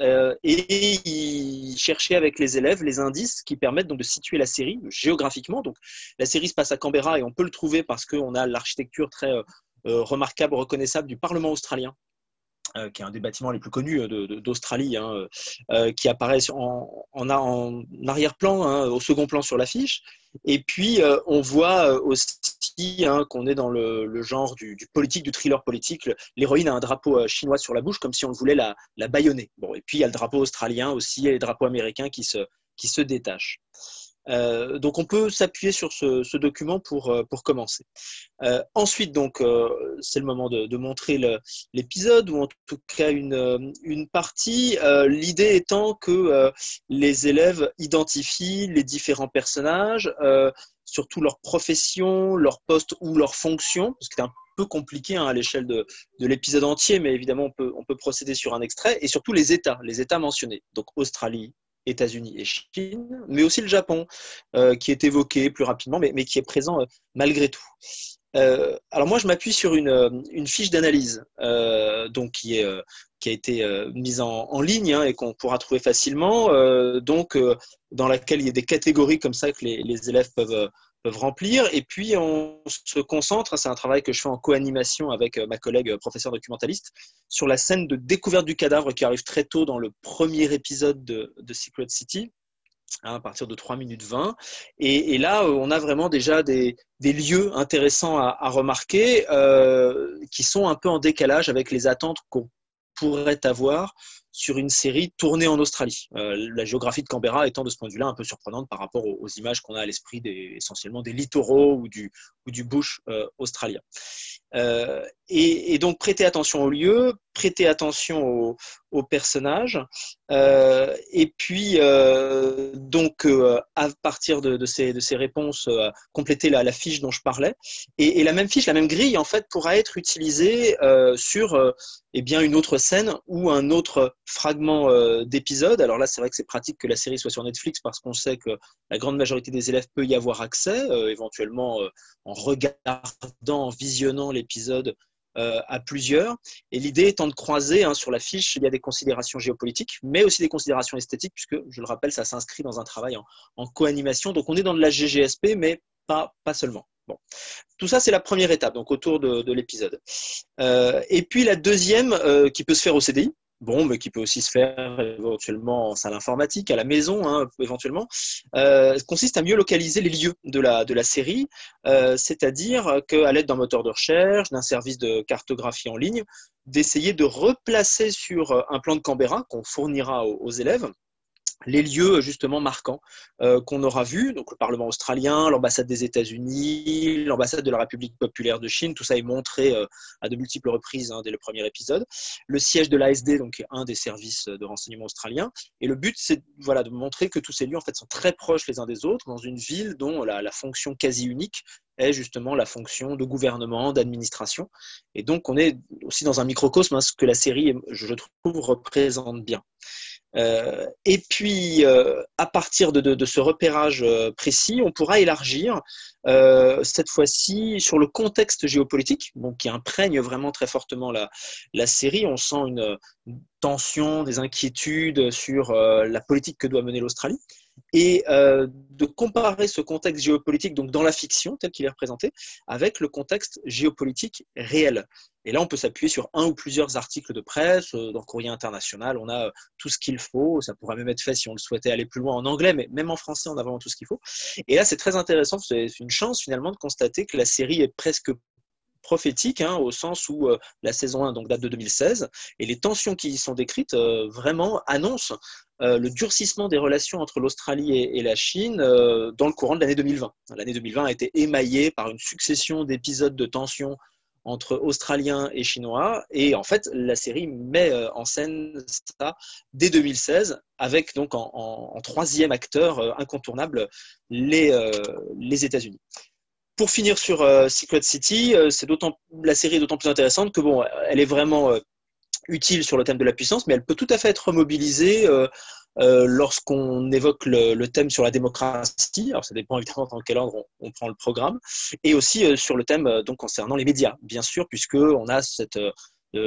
et chercher avec les élèves les indices qui permettent donc de situer la série géographiquement. Donc, la série se passe à Canberra et on peut le trouver parce qu'on a l'architecture très remarquable, reconnaissable du Parlement australien. Euh, qui est un des bâtiments les plus connus euh, d'Australie, hein, qui apparaît en, en arrière-plan, hein, au second plan sur l'affiche. Et puis, on voit aussi hein, qu'on est dans le, genre du, politique, du thriller politique. L'héroïne a un drapeau chinois sur la bouche, comme si on voulait la, la baïonner. Bon, et puis, il y a le drapeau australien aussi, et les drapeaux américains qui se, qui se détachent. Euh, donc on peut s'appuyer sur ce, document pour, euh, pour commencer. Euh, ensuite, donc c'est le moment de, montrer l'épisode ou en tout cas une, une partie. L'idée étant que les élèves identifient les différents personnages, surtout leur profession, leur poste ou leur fonction, parce que c'est un peu compliqué hein, à l'échelle de, de l'épisode entier, mais évidemment on peut, on peut procéder sur un extrait, et surtout les États, les États mentionnés. Donc Australie, États-Unis et Chine, mais aussi le Japon, euh, qui est évoqué plus rapidement, mais, qui est présent euh, malgré tout. Euh, alors moi, je m'appuie sur une, fiche d'analyse donc qui, a été mise en, ligne hein, et qu'on pourra trouver facilement, donc dans laquelle il y a des catégories comme ça que les élèves peuvent remplir. Et puis, on se concentre, c'est un travail que je fais en co-animation avec euh, ma collègue euh, professeur documentaliste, sur la scène de découverte du cadavre qui arrive très tôt dans le premier épisode de, Secret City. Hein, à partir de 3 minutes 20. Et, là, euh, on a vraiment déjà des, lieux intéressants à, remarquer qui sont un peu en décalage avec les attentes qu'on pourrait avoir sur une série tournée en Australie. Euh, la géographie de Canberra étant de ce point de vue-là un peu surprenante par rapport aux, images qu'on a à l'esprit essentiellement des littoraux ou du, ou du bush euh, australien. Euh, et, donc prêtez attention au lieu, prêtez attention aux, personnages, euh, et puis euh, donc euh, à partir de, ces, de ces, réponses, compléter la, fiche dont je parlais, et, la même fiche, la même grille en fait pourra être utilisée sur eh bien une autre scène ou un autre fragment d'épisode. Alors là, c'est vrai que c'est pratique que la série soit sur Netflix parce qu'on sait que la grande majorité des élèves peut y avoir accès, éventuellement en regardant, en visionnant l'épisode à plusieurs. Et l'idée étant de croiser hein, sur la fiche, il y a des considérations géopolitiques, mais aussi des considérations esthétiques, puisque, je le rappelle, ça s'inscrit dans un travail en, en co-animation. Donc on est dans de la GGSP, mais pas, pas seulement. Bon. Tout ça, c'est la première étape, donc autour de, l'épisode. Euh, et puis la deuxième, euh, qui peut se faire au CDI, bon, mais qui peut aussi se faire éventuellement en salle informatique, à la maison, hein, éventuellement, euh, consiste à mieux localiser les lieux de la, de la série, euh, c'est-à-dire qu'à l'aide d'un moteur de recherche, d'un service de cartographie en ligne, d'essayer de replacer sur un plan de Canberra qu'on fournira aux élèves, les lieux justement marquants euh, qu'on aura vus, donc le Parlement australien, l'ambassade des États-Unis, l'ambassade de la République populaire de Chine, tout ça est montré euh, à de multiples reprises hein, dès le premier épisode. Le siège de l'ASD, donc un des services de renseignement australiens. Et le but, c'est voilà, de montrer que tous ces lieux en fait sont très proches les uns des autres dans une ville dont la, fonction quasi unique est justement la fonction de gouvernement, d'administration. Et donc, on est aussi dans un microcosme, hein, ce que la série, je trouve, représente bien. Euh, et puis, euh, à partir de, ce repérage euh, précis, on pourra élargir cette fois-ci sur le contexte géopolitique, qui imprègne vraiment très fortement la, la série. On sent une, tension, des inquiétudes sur la politique que doit mener l'Australie et de comparer ce contexte géopolitique, donc dans la fiction tel qu'il est représenté, avec le contexte géopolitique réel. Et là, on peut s'appuyer sur un ou plusieurs articles de presse. Euh, dans Courrier International, on a euh, tout ce qu'il faut. Ça pourrait même être fait si on le souhaitait aller plus loin en anglais, mais même en français, on a vraiment tout ce qu'il faut. Et là, c'est très intéressant. C'est une chance finalement de constater que la série est presque prophétique, hein, au sens où euh, la saison 1 donc, date de 2016, et les tensions qui y sont décrites vraiment annoncent le durcissement des relations entre l'Australie et, la Chine dans le courant de l'année 2020. L'année 2020 a été émaillée par une succession d'épisodes de tensions entre Australiens et Chinois. Et en fait, la série met euh, en scène ça dès 2016, avec donc en, troisième acteur euh, incontournable les, euh, les États-Unis. Pour finir sur Secret City, c'est d'autant la série est d'autant plus intéressante que bon, elle est vraiment utile sur le thème de la puissance, mais elle peut tout à fait être remobilisée euh, lorsqu'on évoque le, thème sur la démocratie, alors ça dépend évidemment dans quel ordre on, prend le programme, et aussi euh, sur le thème euh, donc concernant les médias, bien sûr, puisque on a cette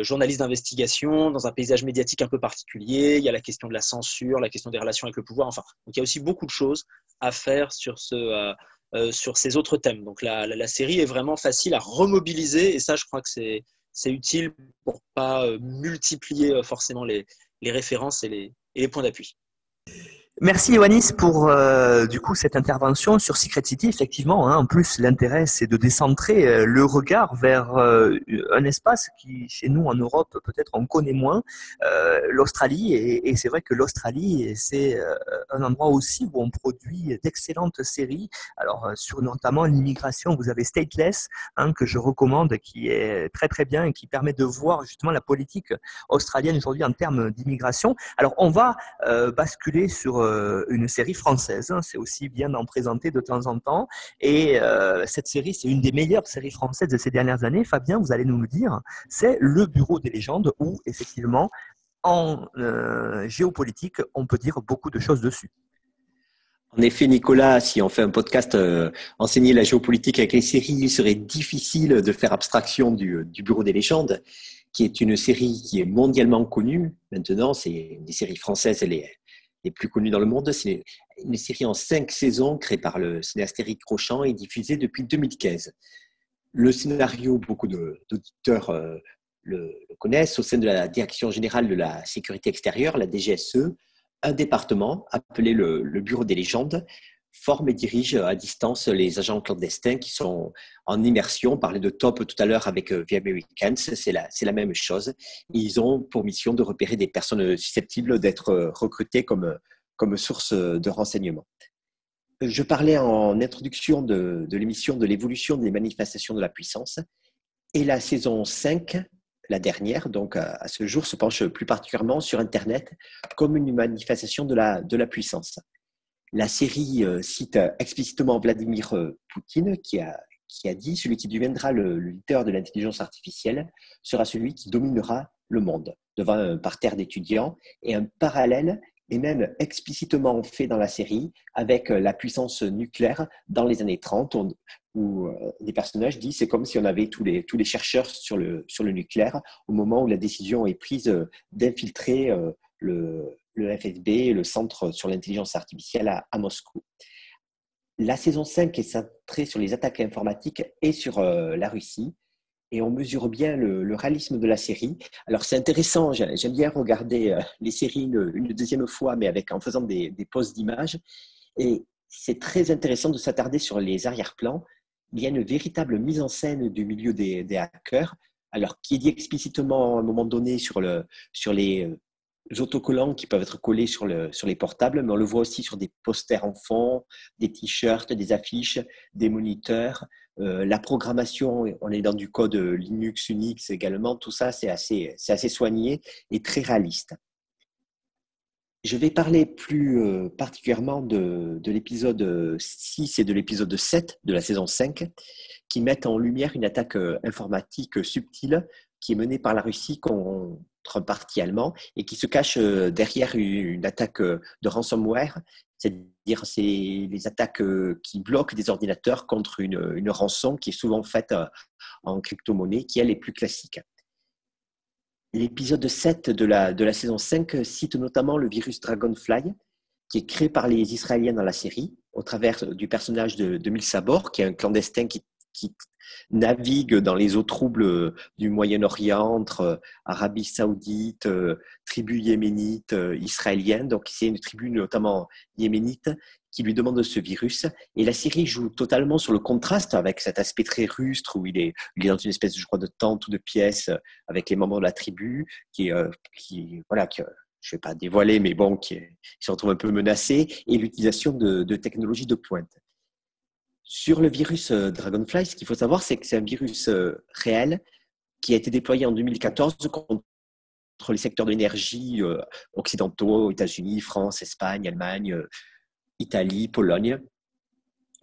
journaliste d'investigation dans un paysage médiatique un peu particulier. Il y a la question de la censure, la question des relations avec le pouvoir. Enfin, donc il y a aussi beaucoup de choses à faire sur ce, sur ces autres thèmes. Donc la, série est vraiment facile à remobiliser et ça, je crois que c'est utile pour pas multiplier forcément les, les références et les, et les points d'appui. Merci Ioannis pour euh, du coup cette intervention sur Secret City. Effectivement, hein, en plus l'intérêt c'est de décentrer euh, le regard vers euh, un espace qui chez nous en Europe peut-être on connaît moins, l'Australie. Et, et c'est vrai que l'Australie c'est un endroit aussi où on produit d'excellentes séries. Alors sur notamment l'immigration, vous avez Stateless hein, que je recommande, qui est très très bien et qui permet de voir justement la politique australienne aujourd'hui en termes d'immigration. Alors on va basculer sur euh, une série française. Hein. C'est aussi bien d'en présenter de temps en temps. Et euh, cette série, c'est une des meilleures séries françaises de ces dernières années. Fabien, vous allez nous le dire. C'est Le Bureau des légendes où, effectivement, en euh, géopolitique, on peut dire beaucoup de choses dessus. En effet, Nicolas, si on fait un podcast enseigner la géopolitique avec les séries, il serait difficile de faire abstraction du, Bureau des légendes, qui est une série qui est mondialement connue. Maintenant, c'est des séries françaises, elle est, les plus connus dans le monde. C'est une série en cinq saisons créée par le cinéaste Eric Rochant et diffusée depuis 2015. Le scénario, beaucoup d'auditeurs euh, le, connaissent, au sein de la Direction générale de la sécurité extérieure, la DGSE, un département appelé le Bureau des légendes forme et dirige à distance les agents clandestins qui sont en immersion. On parlait de top tout à l'heure avec euh, The Americans, c'est la, même chose. Ils ont pour mission de repérer des personnes susceptibles d'être euh, recrutées comme, source de renseignement. Je parlais en introduction de, l'émission de l'évolution des manifestations de la puissance. Et la saison 5, la dernière, donc à ce jour, se penche plus particulièrement sur Internet comme une manifestation de la puissance. La série euh, cite explicitement Vladimir euh, Poutine qui a, qui a dit Celui qui deviendra le, leader de l'intelligence artificielle sera celui qui dominera le monde, devant un parterre d'étudiants. Et un parallèle est même explicitement fait dans la série avec euh, la puissance nucléaire dans les années 30, où des personnages disent c'est comme si on avait tous les, tous les chercheurs sur le, sur le nucléaire au moment où la décision est prise d'infiltrer le, le FSB, le Centre sur l'intelligence artificielle à, Moscou. La saison 5 est centrée sur les attaques informatiques et sur euh, la Russie. Et on mesure bien le, réalisme de la série. Alors c'est intéressant, j'aime bien regarder euh, les séries une, deuxième fois, mais en faisant des, pauses d'images. Et c'est très intéressant de s'attarder sur les arrière-plans. Il y a une véritable mise en scène du milieu des, des hackers, alors qui est dit explicitement à un moment donné sur, le, sur les euh, autocollants qui peuvent être collés sur, le, sur les portables, mais on le voit aussi sur des posters en fond, des t-shirts, des affiches, des moniteurs. Euh, la programmation, on est dans du code Linux, Unix également. Tout ça, c'est assez, assez soigné et très réaliste. Je vais parler plus euh, particulièrement de, de l'épisode 6 et de l'épisode 7 de la saison 5, qui mettent en lumière une attaque euh, informatique subtile qui est menée par la Russie parti allemand et qui se cache euh, derrière une attaque euh, de ransomware, c'est-à-dire c'est les attaques euh, qui bloquent des ordinateurs contre une, une rançon qui est souvent faite en crypto-monnaie, qui elle est plus classique. L'épisode 7 de la, de la saison 5 cite notamment le virus Dragonfly, qui est créé par les Israéliens dans la série, au travers du personnage de, de Milsabor, qui est un clandestin qui qui navigue dans les eaux troubles du Moyen-Orient entre euh, Arabie saoudite, euh, tribu yéménite, euh, israélienne. Donc c'est une tribu notamment yéménite qui lui demande ce virus. Et la série joue totalement sur le contraste avec cet aspect très rustre où il est, dans une espèce, je crois, de tente ou de pièce avec les membres de la tribu qui, voilà, je ne vais pas dévoiler, mais bon, qui, se retrouve un peu menacé, et l'utilisation de technologies de pointe. Sur le virus euh, Dragonfly, ce qu'il faut savoir, c'est que c'est un virus euh, réel qui a été déployé en 2014 contre les secteurs d'énergie euh, occidentaux, États-Unis, France, Espagne, Allemagne, Italie, Pologne.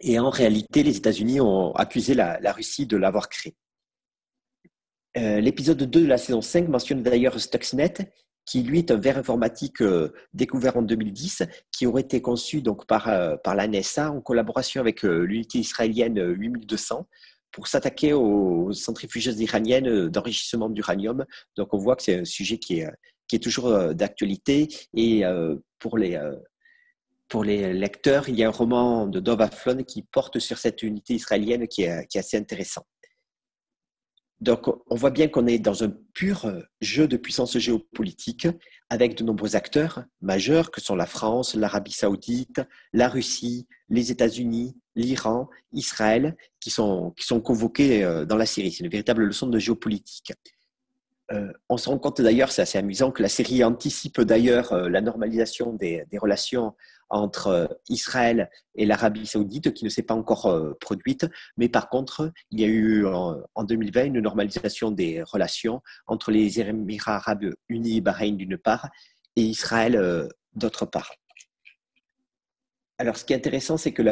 Et en réalité, les États-Unis ont accusé la, la Russie de l'avoir créé. L'épisode 2 de la saison 5 mentionne d'ailleurs Stuxnet, qui lui est un verre informatique euh, découvert en 2010, qui aurait été conçu donc par, euh, la NSA en collaboration avec euh, l'unité israélienne 8200 pour s'attaquer aux centrifugeuses iraniennes d'enrichissement d'uranium. Donc on voit que c'est un sujet qui est, toujours d'actualité. Et pour les, pour les lecteurs, il y a un roman de Dov Aflon qui porte sur cette unité israélienne qui est, qui est assez intéressant. Donc, on voit bien qu'on est dans un pur euh, jeu de puissance géopolitique avec de nombreux acteurs majeurs que sont la France, l'Arabie saoudite, la Russie, les États-Unis, l'Iran, Israël, qui sont, qui sont convoqués euh, dans la série. C'est une véritable leçon de géopolitique. Euh, on se rend compte d'ailleurs, c'est assez amusant, que la série anticipe d'ailleurs la normalisation des, relations entre euh, Israël et l'Arabie saoudite qui ne s'est pas encore euh, produite, mais par contre, il y a eu en 2020 une normalisation des relations entre les Émirats arabes unis et Bahreïn d'une part et Israël euh, d'autre part. Alors, ce qui est intéressant, c'est que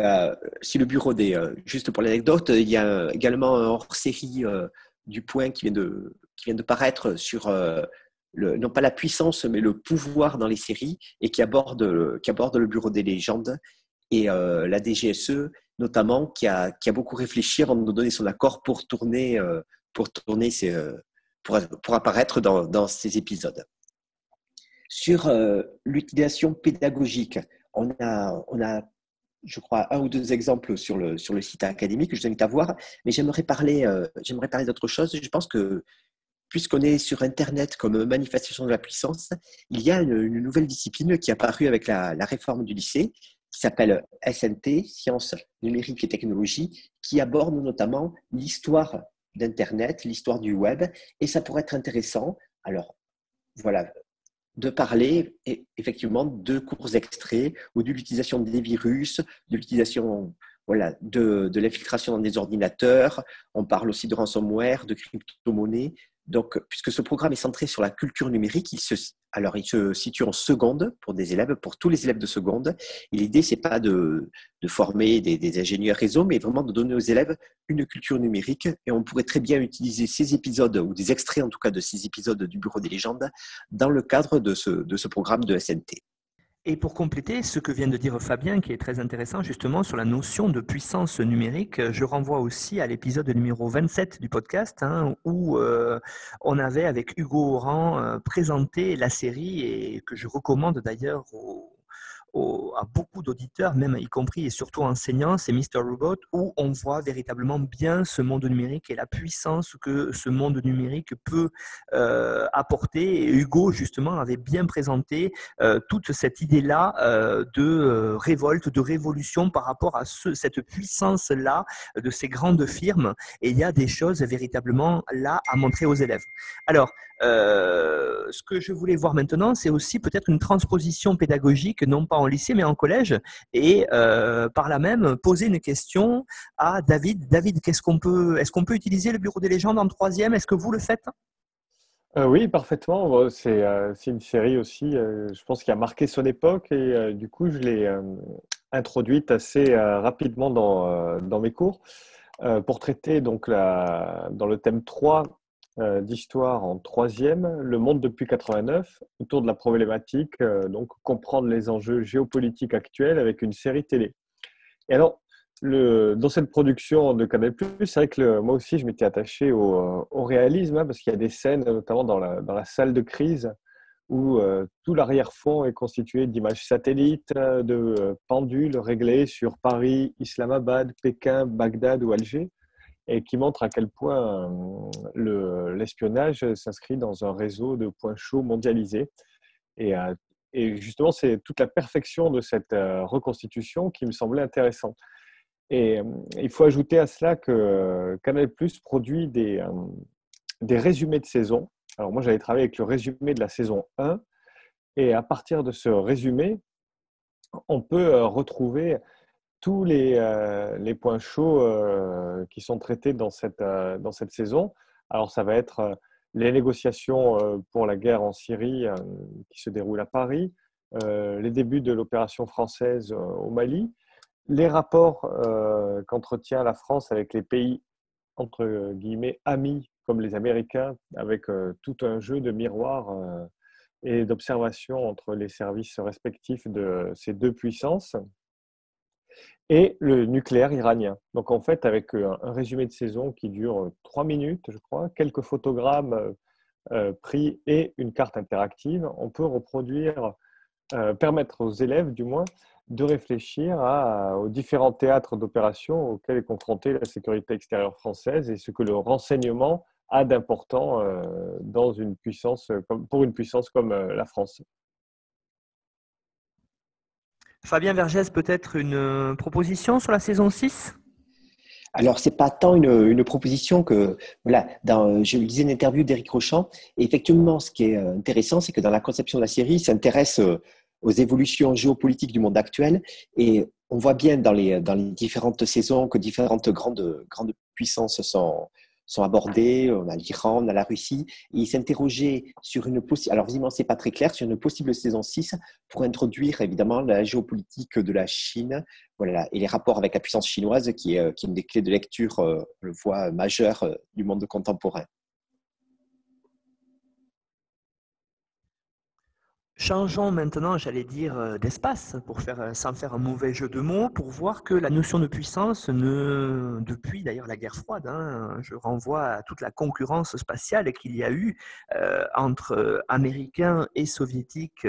si le bureau des, juste pour l'anecdote, il y a également un hors-série du point qui vient de, qui vient de paraître sur non pas la puissance, mais le pouvoir dans les séries et qui aborde, qui aborde le bureau des légendes et euh, la DGSE notamment qui a, qui a beaucoup réfléchi avant de donner son accord pour tourner, euh, pour, tourner euh, pour, pour, apparaître dans, dans, ces épisodes. Sur l'utilisation pédagogique, on a, on a, je crois, un ou deux exemples sur le, sur le site académique que je vous invite à voir, mais j'aimerais parler, j'aimerais parler d'autre chose. Je pense que puisqu'on est sur Internet comme manifestation de la puissance, il y a une, nouvelle discipline qui est apparue avec la, réforme du lycée, qui s'appelle SNT, Sciences numériques et technologies, qui aborde notamment l'histoire d'Internet, l'histoire du web, et ça pourrait être intéressant. Alors, voilà, de parler effectivement de cours extraits ou de l'utilisation des virus, de l'utilisation voilà, de, de l'infiltration dans des ordinateurs. On parle aussi de ransomware, de crypto-monnaie. Donc, puisque ce programme est centré sur la culture numérique, il se, alors il se situe en seconde pour des élèves, pour tous les élèves de seconde. Et l'idée, c'est pas de, de former des, des, ingénieurs réseau, mais vraiment de donner aux élèves une culture numérique. Et on pourrait très bien utiliser ces épisodes, ou des extraits en tout cas de ces épisodes du Bureau des légendes, dans le cadre de ce, de ce programme de SNT. Et pour compléter ce que vient de dire Fabien, qui est très intéressant justement sur la notion de puissance numérique, je renvoie aussi à l'épisode numéro 27 du podcast, hein, où euh, on avait avec Hugo Oran euh, présenté la série et que je recommande d'ailleurs aux, à beaucoup d'auditeurs, même y compris et surtout enseignants, c'est Mr. Robot, où on voit véritablement bien ce monde numérique et la puissance que ce monde numérique peut euh, apporter. Et Hugo, justement, avait bien présenté euh, toute cette idée-là euh, de révolte, de révolution par rapport à ce, cette puissance-là de ces grandes firmes. Et il y a des choses véritablement là à montrer aux élèves. Alors, ce que je voulais voir maintenant, c'est aussi peut-être une transposition pédagogique, non pas en lycée, mais en collège, et euh, par là même poser une question à David. David, qu'est-ce qu'on peut, est-ce qu'on peut utiliser le bureau des légendes en troisième? Est-ce que vous le faites? Euh, Oui, parfaitement. C'est, euh, c'est une série aussi, je pense, qui a marqué son époque, et du coup, je l'ai introduite assez rapidement dans, mes cours. pour traiter donc la, dans le thème 3 euh, d'histoire en troisième, Le monde depuis 89, autour de la problématique, euh, donc comprendre les enjeux géopolitiques actuels avec une série télé. Et alors, le, dans cette production de Canal+, c'est vrai que moi aussi, je m'étais attaché au, au réalisme, hein, parce qu'il y a des scènes, notamment dans la, salle de crise, où euh, tout l'arrière-fond est constitué d'images satellites, de pendules réglées sur Paris, Islamabad, Pékin, Bagdad ou Alger et qui montre à quel point euh, l'espionnage s'inscrit dans un réseau de points chauds mondialisés. Et, euh, justement, c'est toute la perfection de cette euh, reconstitution qui me semblait intéressante. Et il faut ajouter à cela que Canal Plus produit des, des résumés de saison. Alors moi, j'avais travaillé avec le résumé de la saison 1, et à partir de ce résumé, on peut retrouver tous les, euh, les points chauds euh, qui sont traités dans cette, euh, dans cette saison. Alors, ça va être les négociations pour la guerre en Syrie qui se déroulent à Paris, les débuts de l'opération française au Mali, les rapports qu'entretient la France avec les pays, entre guillemets, amis, comme les Américains, avec tout un jeu de miroirs et d'observation entre les services respectifs de ces deux puissances et le nucléaire iranien. Donc en fait, avec euh, un résumé de saison qui dure euh, trois minutes, je crois, quelques photogrammes euh, pris et une carte interactive, on peut reproduire, permettre aux élèves du moins de réfléchir aux différents théâtres d'opération auxquels est confrontée la sécurité extérieure française et ce que le renseignement a d'important dans une puissance, pour une puissance comme la France. Fabien Vergès, peut-être une euh, proposition sur la saison 6 alors, c'est pas tant une, proposition que, voilà, dans, je lisais une interview d'Éric Rochant, et effectivement, ce qui est euh, intéressant, c'est que dans la conception de la série, il s'intéresse euh, aux évolutions géopolitiques du monde actuel, et on voit bien dans les, dans les différentes saisons que différentes grandes, grandes puissances sont, sont abordés. On a l'Iran, on a la Russie. Et ils s'interrogeaient sur une possible, alors visiblement c'est pas très clair, sur une possible saison 6 pour introduire évidemment la géopolitique de la Chine, voilà, et les rapports avec la puissance chinoise qui est, qui est une des clés de lecture, euh, on le voit, majeure euh, du monde contemporain. Changeons maintenant, j'allais dire, euh, d'espace, pour faire, euh, sans faire un mauvais jeu de mots, pour voir que la notion de puissance, ne, depuis d'ailleurs la guerre froide, hein, je renvoie à toute la concurrence spatiale qu'il y a eu euh, entre Américains et Soviétiques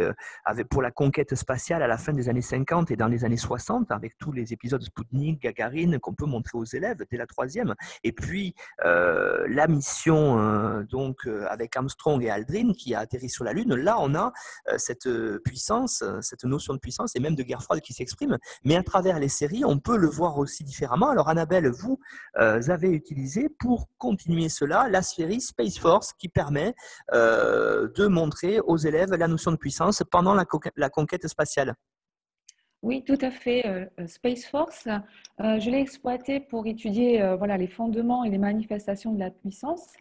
pour la conquête spatiale à la fin des années 50 et dans les années 60, avec tous les épisodes Sputnik, Gagarine qu'on peut montrer aux élèves dès la troisième, et puis la mission donc avec Armstrong et Aldrin qui a atterri sur la Lune. Là, on a cette euh, puissance, euh, cette notion de puissance et même de guerre froide qui s'exprime. Mais à travers les séries, on peut le voir aussi différemment. Alors Annabelle, vous euh, avez utilisé pour continuer cela la série Space Force qui permet de montrer aux élèves la notion de puissance pendant la, conquête spatiale. Oui, tout à fait. Space Force, je l'ai exploité pour étudier les fondements et les manifestations de la puissance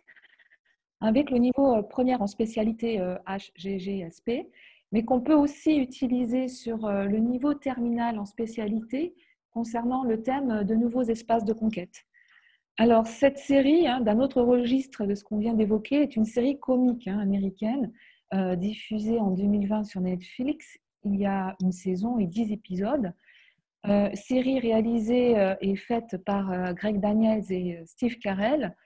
avec le niveau première en spécialité HGGSP, mais qu'on peut aussi utiliser sur le niveau terminal en spécialité concernant le thème de nouveaux espaces de conquête. Alors, cette série, hein, d'un autre registre de ce qu'on vient d'évoquer, est une série comique hein, américaine diffusée en 2020 sur Netflix il y a une saison et dix épisodes. Euh, série réalisée euh, et faite par euh, Greg Daniels et Steve Carell.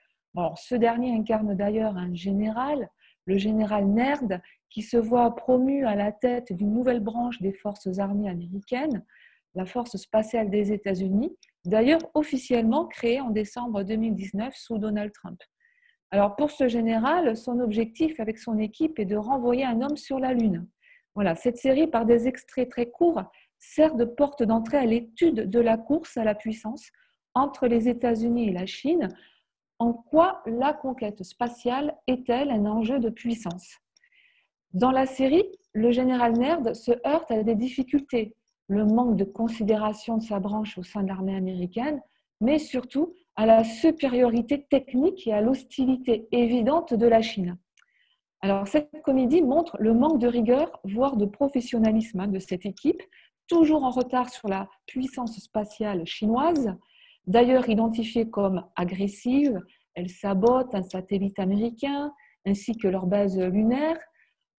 Ce dernier incarne d'ailleurs un général, le général Nerd, qui se voit promu à la tête d'une nouvelle branche des forces armées américaines, la Force spatiale des États-Unis, d'ailleurs officiellement créée en décembre 2019 sous Donald Trump. Alors pour ce général, son objectif avec son équipe est de renvoyer un homme sur la Lune. Voilà, cette série, par des extraits très courts, sert de porte d'entrée à l'étude de la course à la puissance entre les États-Unis et la Chine. En quoi la conquête spatiale est-elle un enjeu de puissance? Dans la série, le général Nerd se heurte à des difficultés, le manque de considération de sa branche au sein de l'armée américaine, mais surtout à la supériorité technique et à l'hostilité évidente de la Chine. Alors, cette comédie montre le manque de rigueur, voire de professionnalisme hein, de cette équipe, toujours en retard sur la puissance spatiale chinoise, d'ailleurs identifiée comme agressive. Elle sabote un satellite américain ainsi que leur base lunaire.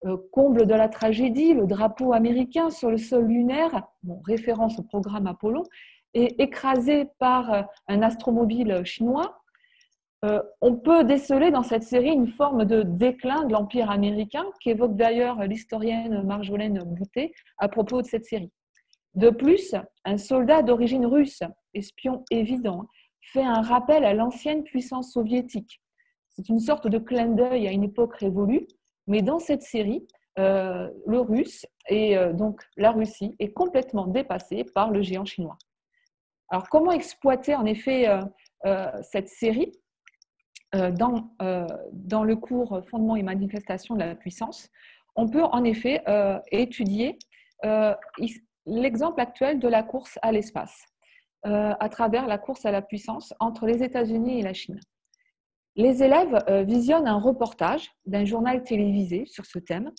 Euh, comble de la tragédie, le drapeau américain sur le sol lunaire, référence au programme Apollo, est écrasé par euh, un astromobile chinois euh, on peut déceler dans cette série une forme de déclin de l'Empire américain qu'évoque d'ailleurs l'historienne Marjolaine Boutet à propos de cette série. De plus, un soldat d'origine russe, espion évident, fait un rappel à l'ancienne puissance soviétique. C'est une sorte de clin d'œil à une époque révolue, mais dans cette série, euh, le russe et euh, donc la Russie est complètement dépassée par le géant chinois. Alors comment exploiter en effet cette série euh, dans, euh, dans le cours Fondement et manifestation de la puissance, on peut en effet euh, étudier l'exemple actuel de la course à l'espace à travers la course à la puissance entre les États-Unis et la Chine. Les élèves visionnent un reportage d'un journal télévisé sur ce thème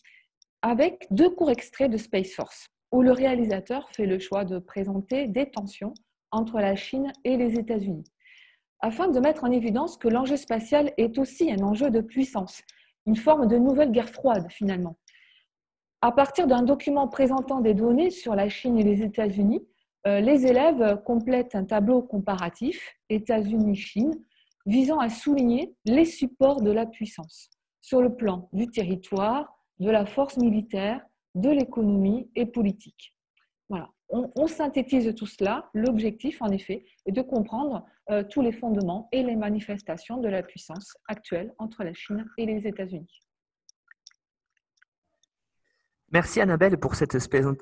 avec deux courts extraits de Space Force, où le réalisateur fait le choix de présenter des tensions entre la Chine et les États-Unis afin de mettre en évidence que l'enjeu spatial est aussi un enjeu de puissance, une forme de nouvelle guerre froide finalement. À partir d'un document présentant des données sur la Chine et les États-Unis, euh, les élèves complètent un tableau comparatif États-Unis-Chine visant à souligner les supports de la puissance sur le plan du territoire, de la force militaire, de l'économie et politique. On, synthétise tout cela. L'objectif, en effet, est de comprendre euh, tous les fondements et les manifestations de la puissance actuelle entre la Chine et les États-Unis. Merci Annabelle pour cette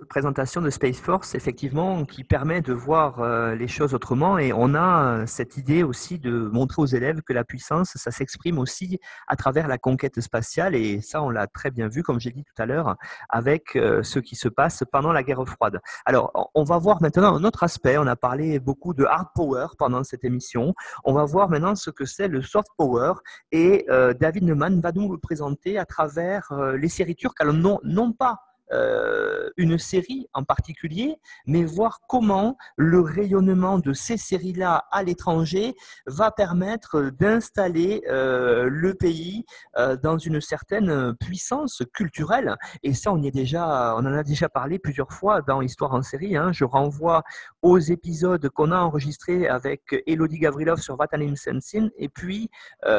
présentation de Space Force, effectivement, qui permet de voir euh, les choses autrement. Et on a euh, cette idée aussi de montrer aux élèves que la puissance, ça s'exprime aussi à travers la conquête spatiale. Et ça, on l'a très bien vu, comme j'ai dit tout à l'heure, avec euh, ce qui se passe pendant la guerre froide. Alors, on va voir maintenant un autre aspect. On a parlé beaucoup de hard power pendant cette émission. On va voir maintenant ce que c'est le soft power. Et David Neumann va nous le présenter à travers les séries turques. Alors, non, non pas euh, une série en particulier, mais voir comment le rayonnement de ces séries-là à l'étranger va permettre d'installer euh, le pays euh, dans une certaine puissance culturelle. Et ça, on, y est déjà, on en a déjà parlé plusieurs fois dans Histoire en série. Hein. Je renvoie aux épisodes qu'on a enregistrés avec Elodie Gavrilov sur Vatalim Sensin, et puis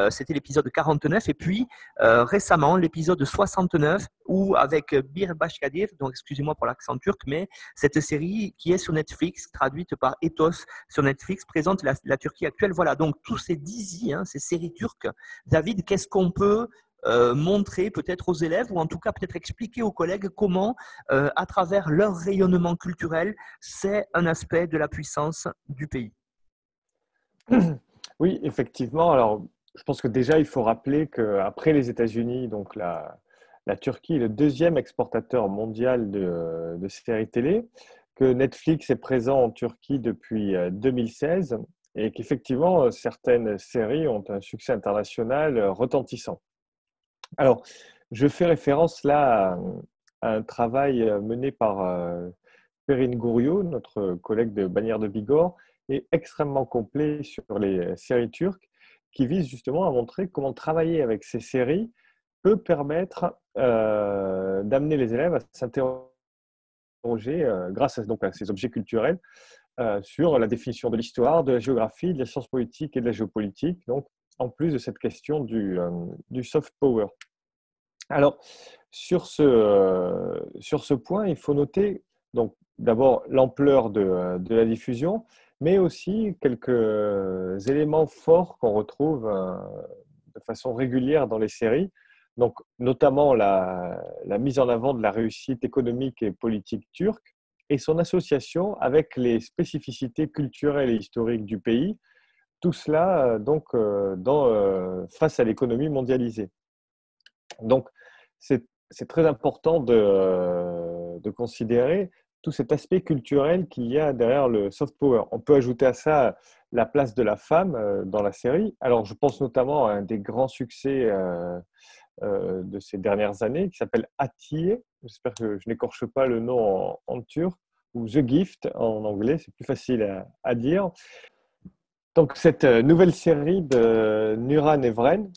c'était l'épisode 49, et puis récemment l'épisode 69 où avec Bir Donc excusez-moi pour l'accent turc, mais cette série qui est sur Netflix, traduite par Ethos sur Netflix, présente la, Turquie actuelle. Voilà, donc tous ces dizzy, hein, ces séries turques. David, qu'est-ce qu'on peut euh, montrer peut-être aux élèves ou en tout cas peut-être expliquer aux collègues comment, euh, à travers leur rayonnement culturel, c'est un aspect de la puissance du pays? Oui, effectivement. Alors, je pense que déjà, il faut rappeler qu'après les États-Unis, donc la, la Turquie est le deuxième exportateur mondial de, séries télé. que Netflix est présent en Turquie depuis 2016 et qu'effectivement, certaines séries ont un succès international retentissant. Alors, je fais référence là à un travail mené par Perrine Gouriot, notre collègue de Bannière de Bigorre, et extrêmement complet sur les séries turques, qui vise justement à montrer comment travailler avec ces séries peut permettre euh, d'amener les élèves à s'interroger, euh, grâce à, donc, à ces objets culturels, euh, sur la définition de l'histoire, de la géographie, de la science politique et de la géopolitique, donc en plus de cette question du, soft power. Alors, sur ce, sur ce point, il faut noter d'abord l'ampleur de, la diffusion, mais aussi quelques éléments forts qu'on retrouve de façon régulière dans les séries. Donc, notamment la, mise en avant de la réussite économique et politique turque et son association avec les spécificités culturelles et historiques du pays. Tout cela donc dans, face à l'économie mondialisée. Donc, c'est très important de, de considérer tout cet aspect culturel qu'il y a derrière le soft power. On peut ajouter à ça la place de la femme euh, dans la série. Alors, je pense notamment à un des grands succès euh, euh, de ces dernières années qui s'appelle Atiye. J'espère que je n'écorche pas le nom en, turc ou The Gift en anglais, c'est plus facile à, dire. Donc, cette nouvelle série de Nuran Evren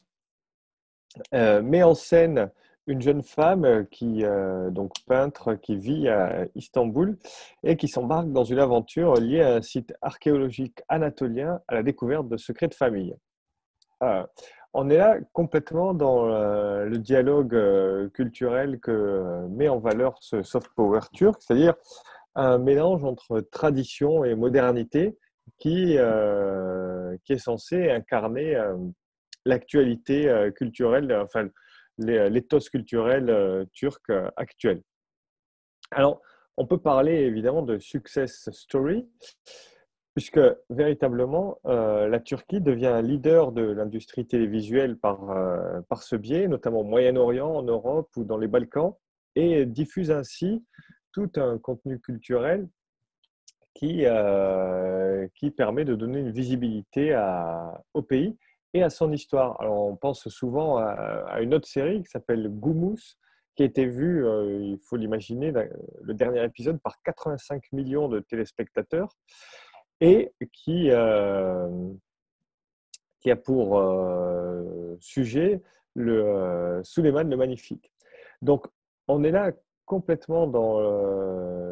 met en scène une jeune femme euh, qui, euh, donc peintre, qui vit à Istanbul et qui s'embarque dans une aventure liée à un site archéologique anatolien à la découverte de secrets de famille. Euh, on est là complètement dans le dialogue culturel que met en valeur ce soft power turc, c'est-à-dire un mélange entre tradition et modernité qui, qui est censé incarner l'actualité culturelle, enfin, euh, l'éthos culturel euh, turc euh, actuel. Alors, on peut parler évidemment de success story, puisque véritablement, la Turquie devient un leader de l'industrie télévisuelle par, par ce biais, notamment au Moyen-Orient, en Europe ou dans les Balkans, et diffuse ainsi tout un contenu culturel qui, qui permet de donner une visibilité à, au pays et à son histoire. Alors, on pense souvent à, une autre série qui s'appelle Goumous, qui a été vue, euh, il faut l'imaginer, le dernier épisode par 85 millions de téléspectateurs et qui, euh, qui a pour euh, sujet le Suleiman le Magnifique. Donc, on est là complètement dans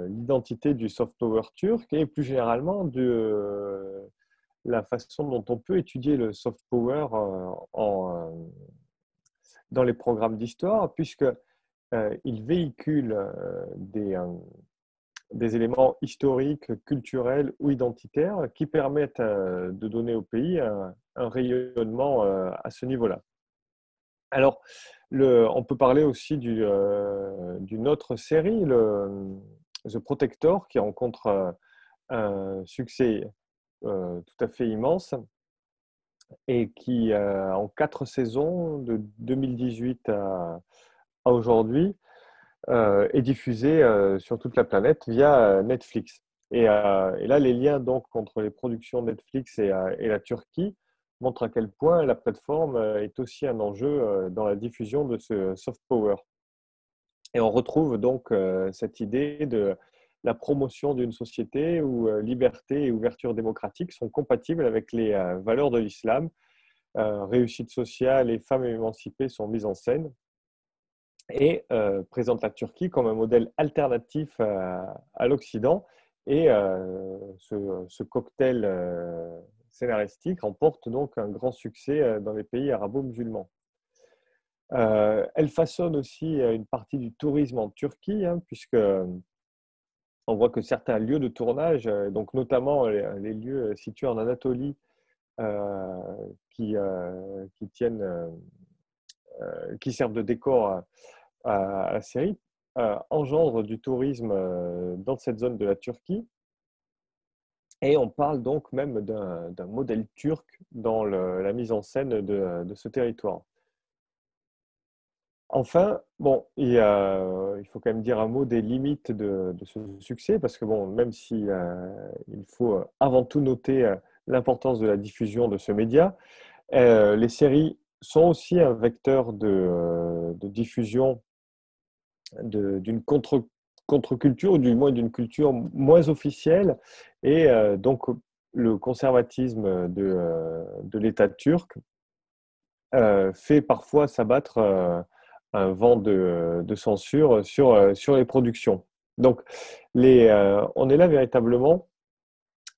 l'identité du soft power turc et plus généralement de la façon dont on peut étudier le soft power euh, euh, dans les programmes d'histoire, puisque euh, il véhicule des, des, éléments historiques, culturels ou identitaires qui permettent de donner au pays un, rayonnement à ce niveau-là. Alors, on peut parler aussi d'une autre série, The Protector, qui rencontre un succès euh, tout à fait immense et qui, euh, en quatre saisons, de 2018 à, aujourd'hui, euh, est diffusé sur toute la planète via Netflix. Et, là, les liens donc entre les productions Netflix et, la Turquie montrent à quel point la plateforme est aussi un enjeu dans la diffusion de ce soft power. Et on retrouve donc cette idée de la promotion d'une société où euh, liberté et ouverture démocratique sont compatibles avec les euh, valeurs de l'islam. Euh, réussite sociale et femmes émancipées sont mises en scène et présente la Turquie comme un modèle alternatif à, l'Occident. Et ce, cocktail scénaristique remporte donc un grand succès dans les pays arabo-musulmans. elle façonne aussi une partie du tourisme en Turquie, hein, puisque on voit que certains lieux de tournage, euh, donc notamment les, lieux situés en Anatolie, euh, qui, euh, qui, tiennent, qui servent de décor à, la série, engendrent du tourisme dans cette zone de la Turquie. Et on parle donc même d'un modèle turc dans la mise en scène de, ce territoire. Enfin, bon, il, il, faut quand même dire un mot des limites de, ce succès, parce que bon, même si il faut avant tout noter l'importance de la diffusion de ce média, les séries sont aussi un vecteur de diffusion d'une contre contre-culture, ou du moins d'une culture moins officielle. Et euh, donc, le conservatisme de, euh, de l'État turc euh, fait parfois s'abattre un vent de, de, censure sur, sur les productions. Donc, les, on est là véritablement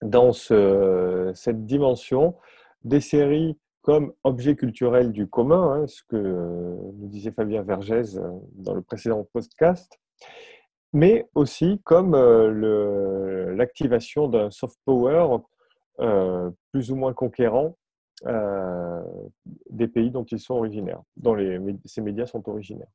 dans ce, cette dimension des séries comme objet culturel du commun, hein, ce que nous disait Fabien Vergès dans le précédent podcast, mais aussi comme euh, l'activation d'un soft power euh, plus ou moins conquérant euh, des pays dont ils sont originaires, dont ces médias sont originaires.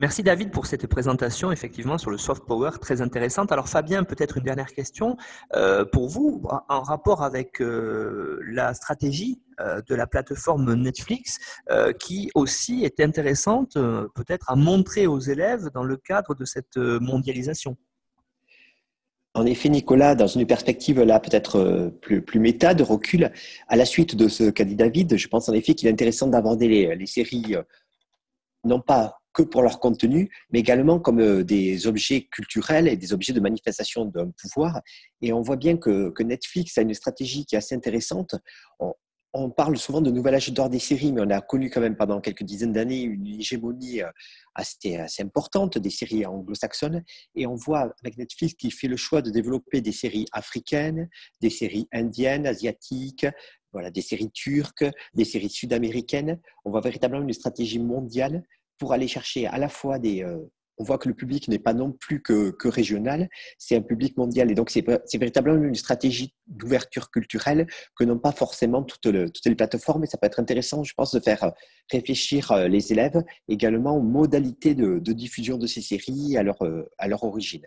Merci David pour cette présentation effectivement sur le soft power très intéressante. Alors Fabien, peut-être une dernière question euh, pour vous en rapport avec euh, la stratégie euh, de la plateforme Netflix qui aussi est intéressante peut-être à montrer aux élèves dans le cadre de cette mondialisation? En effet, Nicolas, dans une perspective là peut-être plus, plus méta, de recul, à la suite de ce qu'a dit David, je pense en effet qu'il est intéressant d'aborder les, les séries non pas que pour leur contenu, mais également comme euh, des objets culturels et des objets de manifestation d'un pouvoir. Et on voit bien que, Netflix a une stratégie qui est assez intéressante. On, parle souvent de nouvel âge d'or des séries, mais on a connu quand même pendant quelques dizaines d'années une hégémonie euh, assez, assez importante des séries anglo-saxonnes. Et on voit avec Netflix qu'il fait le choix de développer des séries africaines, des séries indiennes, asiatiques, voilà, des séries turques, des séries sud-américaines. On voit véritablement une stratégie mondiale pour aller chercher à la fois des... Euh, on voit que le public n'est pas non plus que, que régional, c'est un public mondial. Et donc, c'est véritablement une stratégie d'ouverture culturelle que n'ont pas forcément toutes, toutes, les plateformes. Et ça peut être intéressant, je pense, de faire euh, réfléchir euh, les élèves également aux modalités de, de diffusion de ces séries à leur, à leur origine.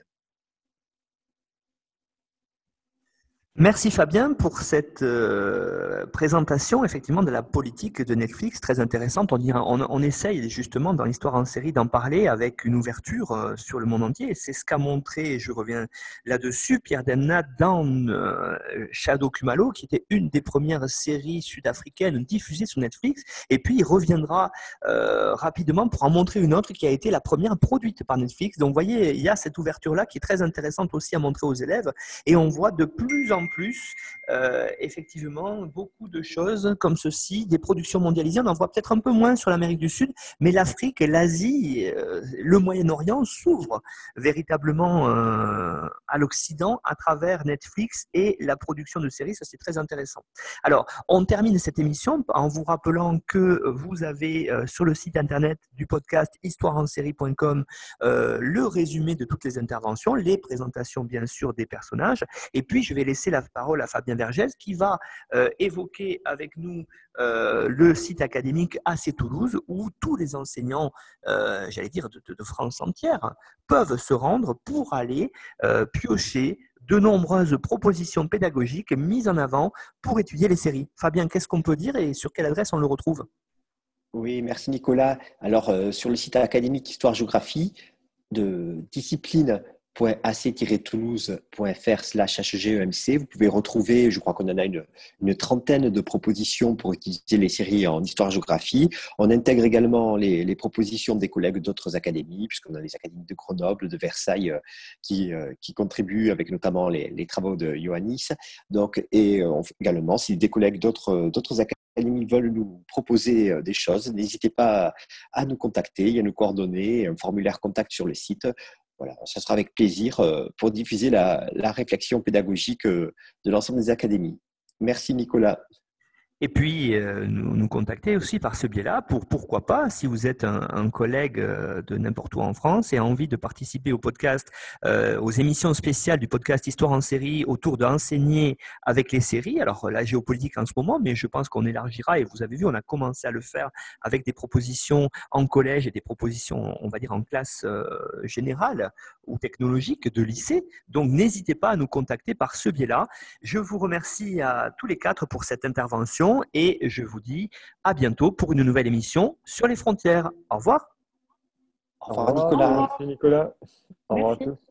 Merci Fabien pour cette euh, présentation effectivement de la politique de Netflix très intéressante. On, on, essaye justement dans l'histoire en série d'en parler avec une ouverture euh, sur le monde entier. C'est ce qu'a montré, et je reviens là-dessus, Pierre Demna dans euh, Shadow Kumalo, qui était une des premières séries sud-africaines diffusées sur Netflix. Et puis il reviendra rapidement pour en montrer une autre qui a été la première produite par Netflix. Donc vous voyez, il y a cette ouverture-là qui est très intéressante aussi à montrer aux élèves. Et on voit de plus en plus, euh, effectivement, beaucoup de choses comme ceci, des productions mondialisées. On en voit peut-être un peu moins sur l'Amérique du Sud, mais l'Afrique, l'Asie, euh, le Moyen-Orient s'ouvrent véritablement euh, à l'Occident à travers Netflix et la production de séries. Ça, c'est très intéressant. Alors, on termine cette émission en vous rappelant que vous avez sur le site internet du podcast histoireensérie.com le résumé de toutes les interventions, les présentations, bien sûr, des personnages. Et puis, je vais laisser la parole à Fabien Vergès qui va euh, évoquer avec nous euh, le site académique AC Toulouse où tous les enseignants, euh, j'allais dire de, France entière, peuvent se rendre pour aller piocher de nombreuses propositions pédagogiques mises en avant pour étudier les séries. Fabien, qu'est-ce qu'on peut dire et sur quelle adresse on le retrouve? Oui, merci Nicolas. Alors, sur le site académique Histoire-Géographie, de discipline ac-toulouse.fr slash HGEMC. Vous pouvez retrouver, je crois qu'on en a une, trentaine de propositions pour utiliser les séries en histoire-géographie. On intègre également les, propositions des collègues d'autres académies, puisqu'on a les académies de Grenoble, de Versailles, euh, qui, euh, qui contribuent avec notamment les, travaux de Ioannis. Donc, et euh, également, si des collègues d'autres, académies veulent nous proposer des choses, n'hésitez pas à nous contacter. A nos coordonnées, un formulaire contact sur le site voilà, ça sera avec plaisir euh, pour diffuser la, réflexion pédagogique euh, de l'ensemble des académies. Merci Nicolas et puis euh, nous, contacter aussi par ce biais-là pour pourquoi pas, si vous êtes un, collègue euh, de n'importe où en France et a envie de participer au podcast, euh, aux émissions spéciales du podcast Histoire en série autour d'enseigner avec les séries. Alors la géopolitique en ce moment, mais je pense qu'on élargira et vous avez vu, on a commencé à le faire avec des propositions en collège et des propositions, on va dire, en classe générale ou technologique de lycée. Donc n'hésitez pas à nous contacter par ce biais-là. Je vous remercie à tous les quatre pour cette intervention. Et je vous dis à bientôt pour une nouvelle émission sur les frontières. Au revoir. Au revoir, Nicolas. Merci Nicolas. Au revoir Merci. à tous.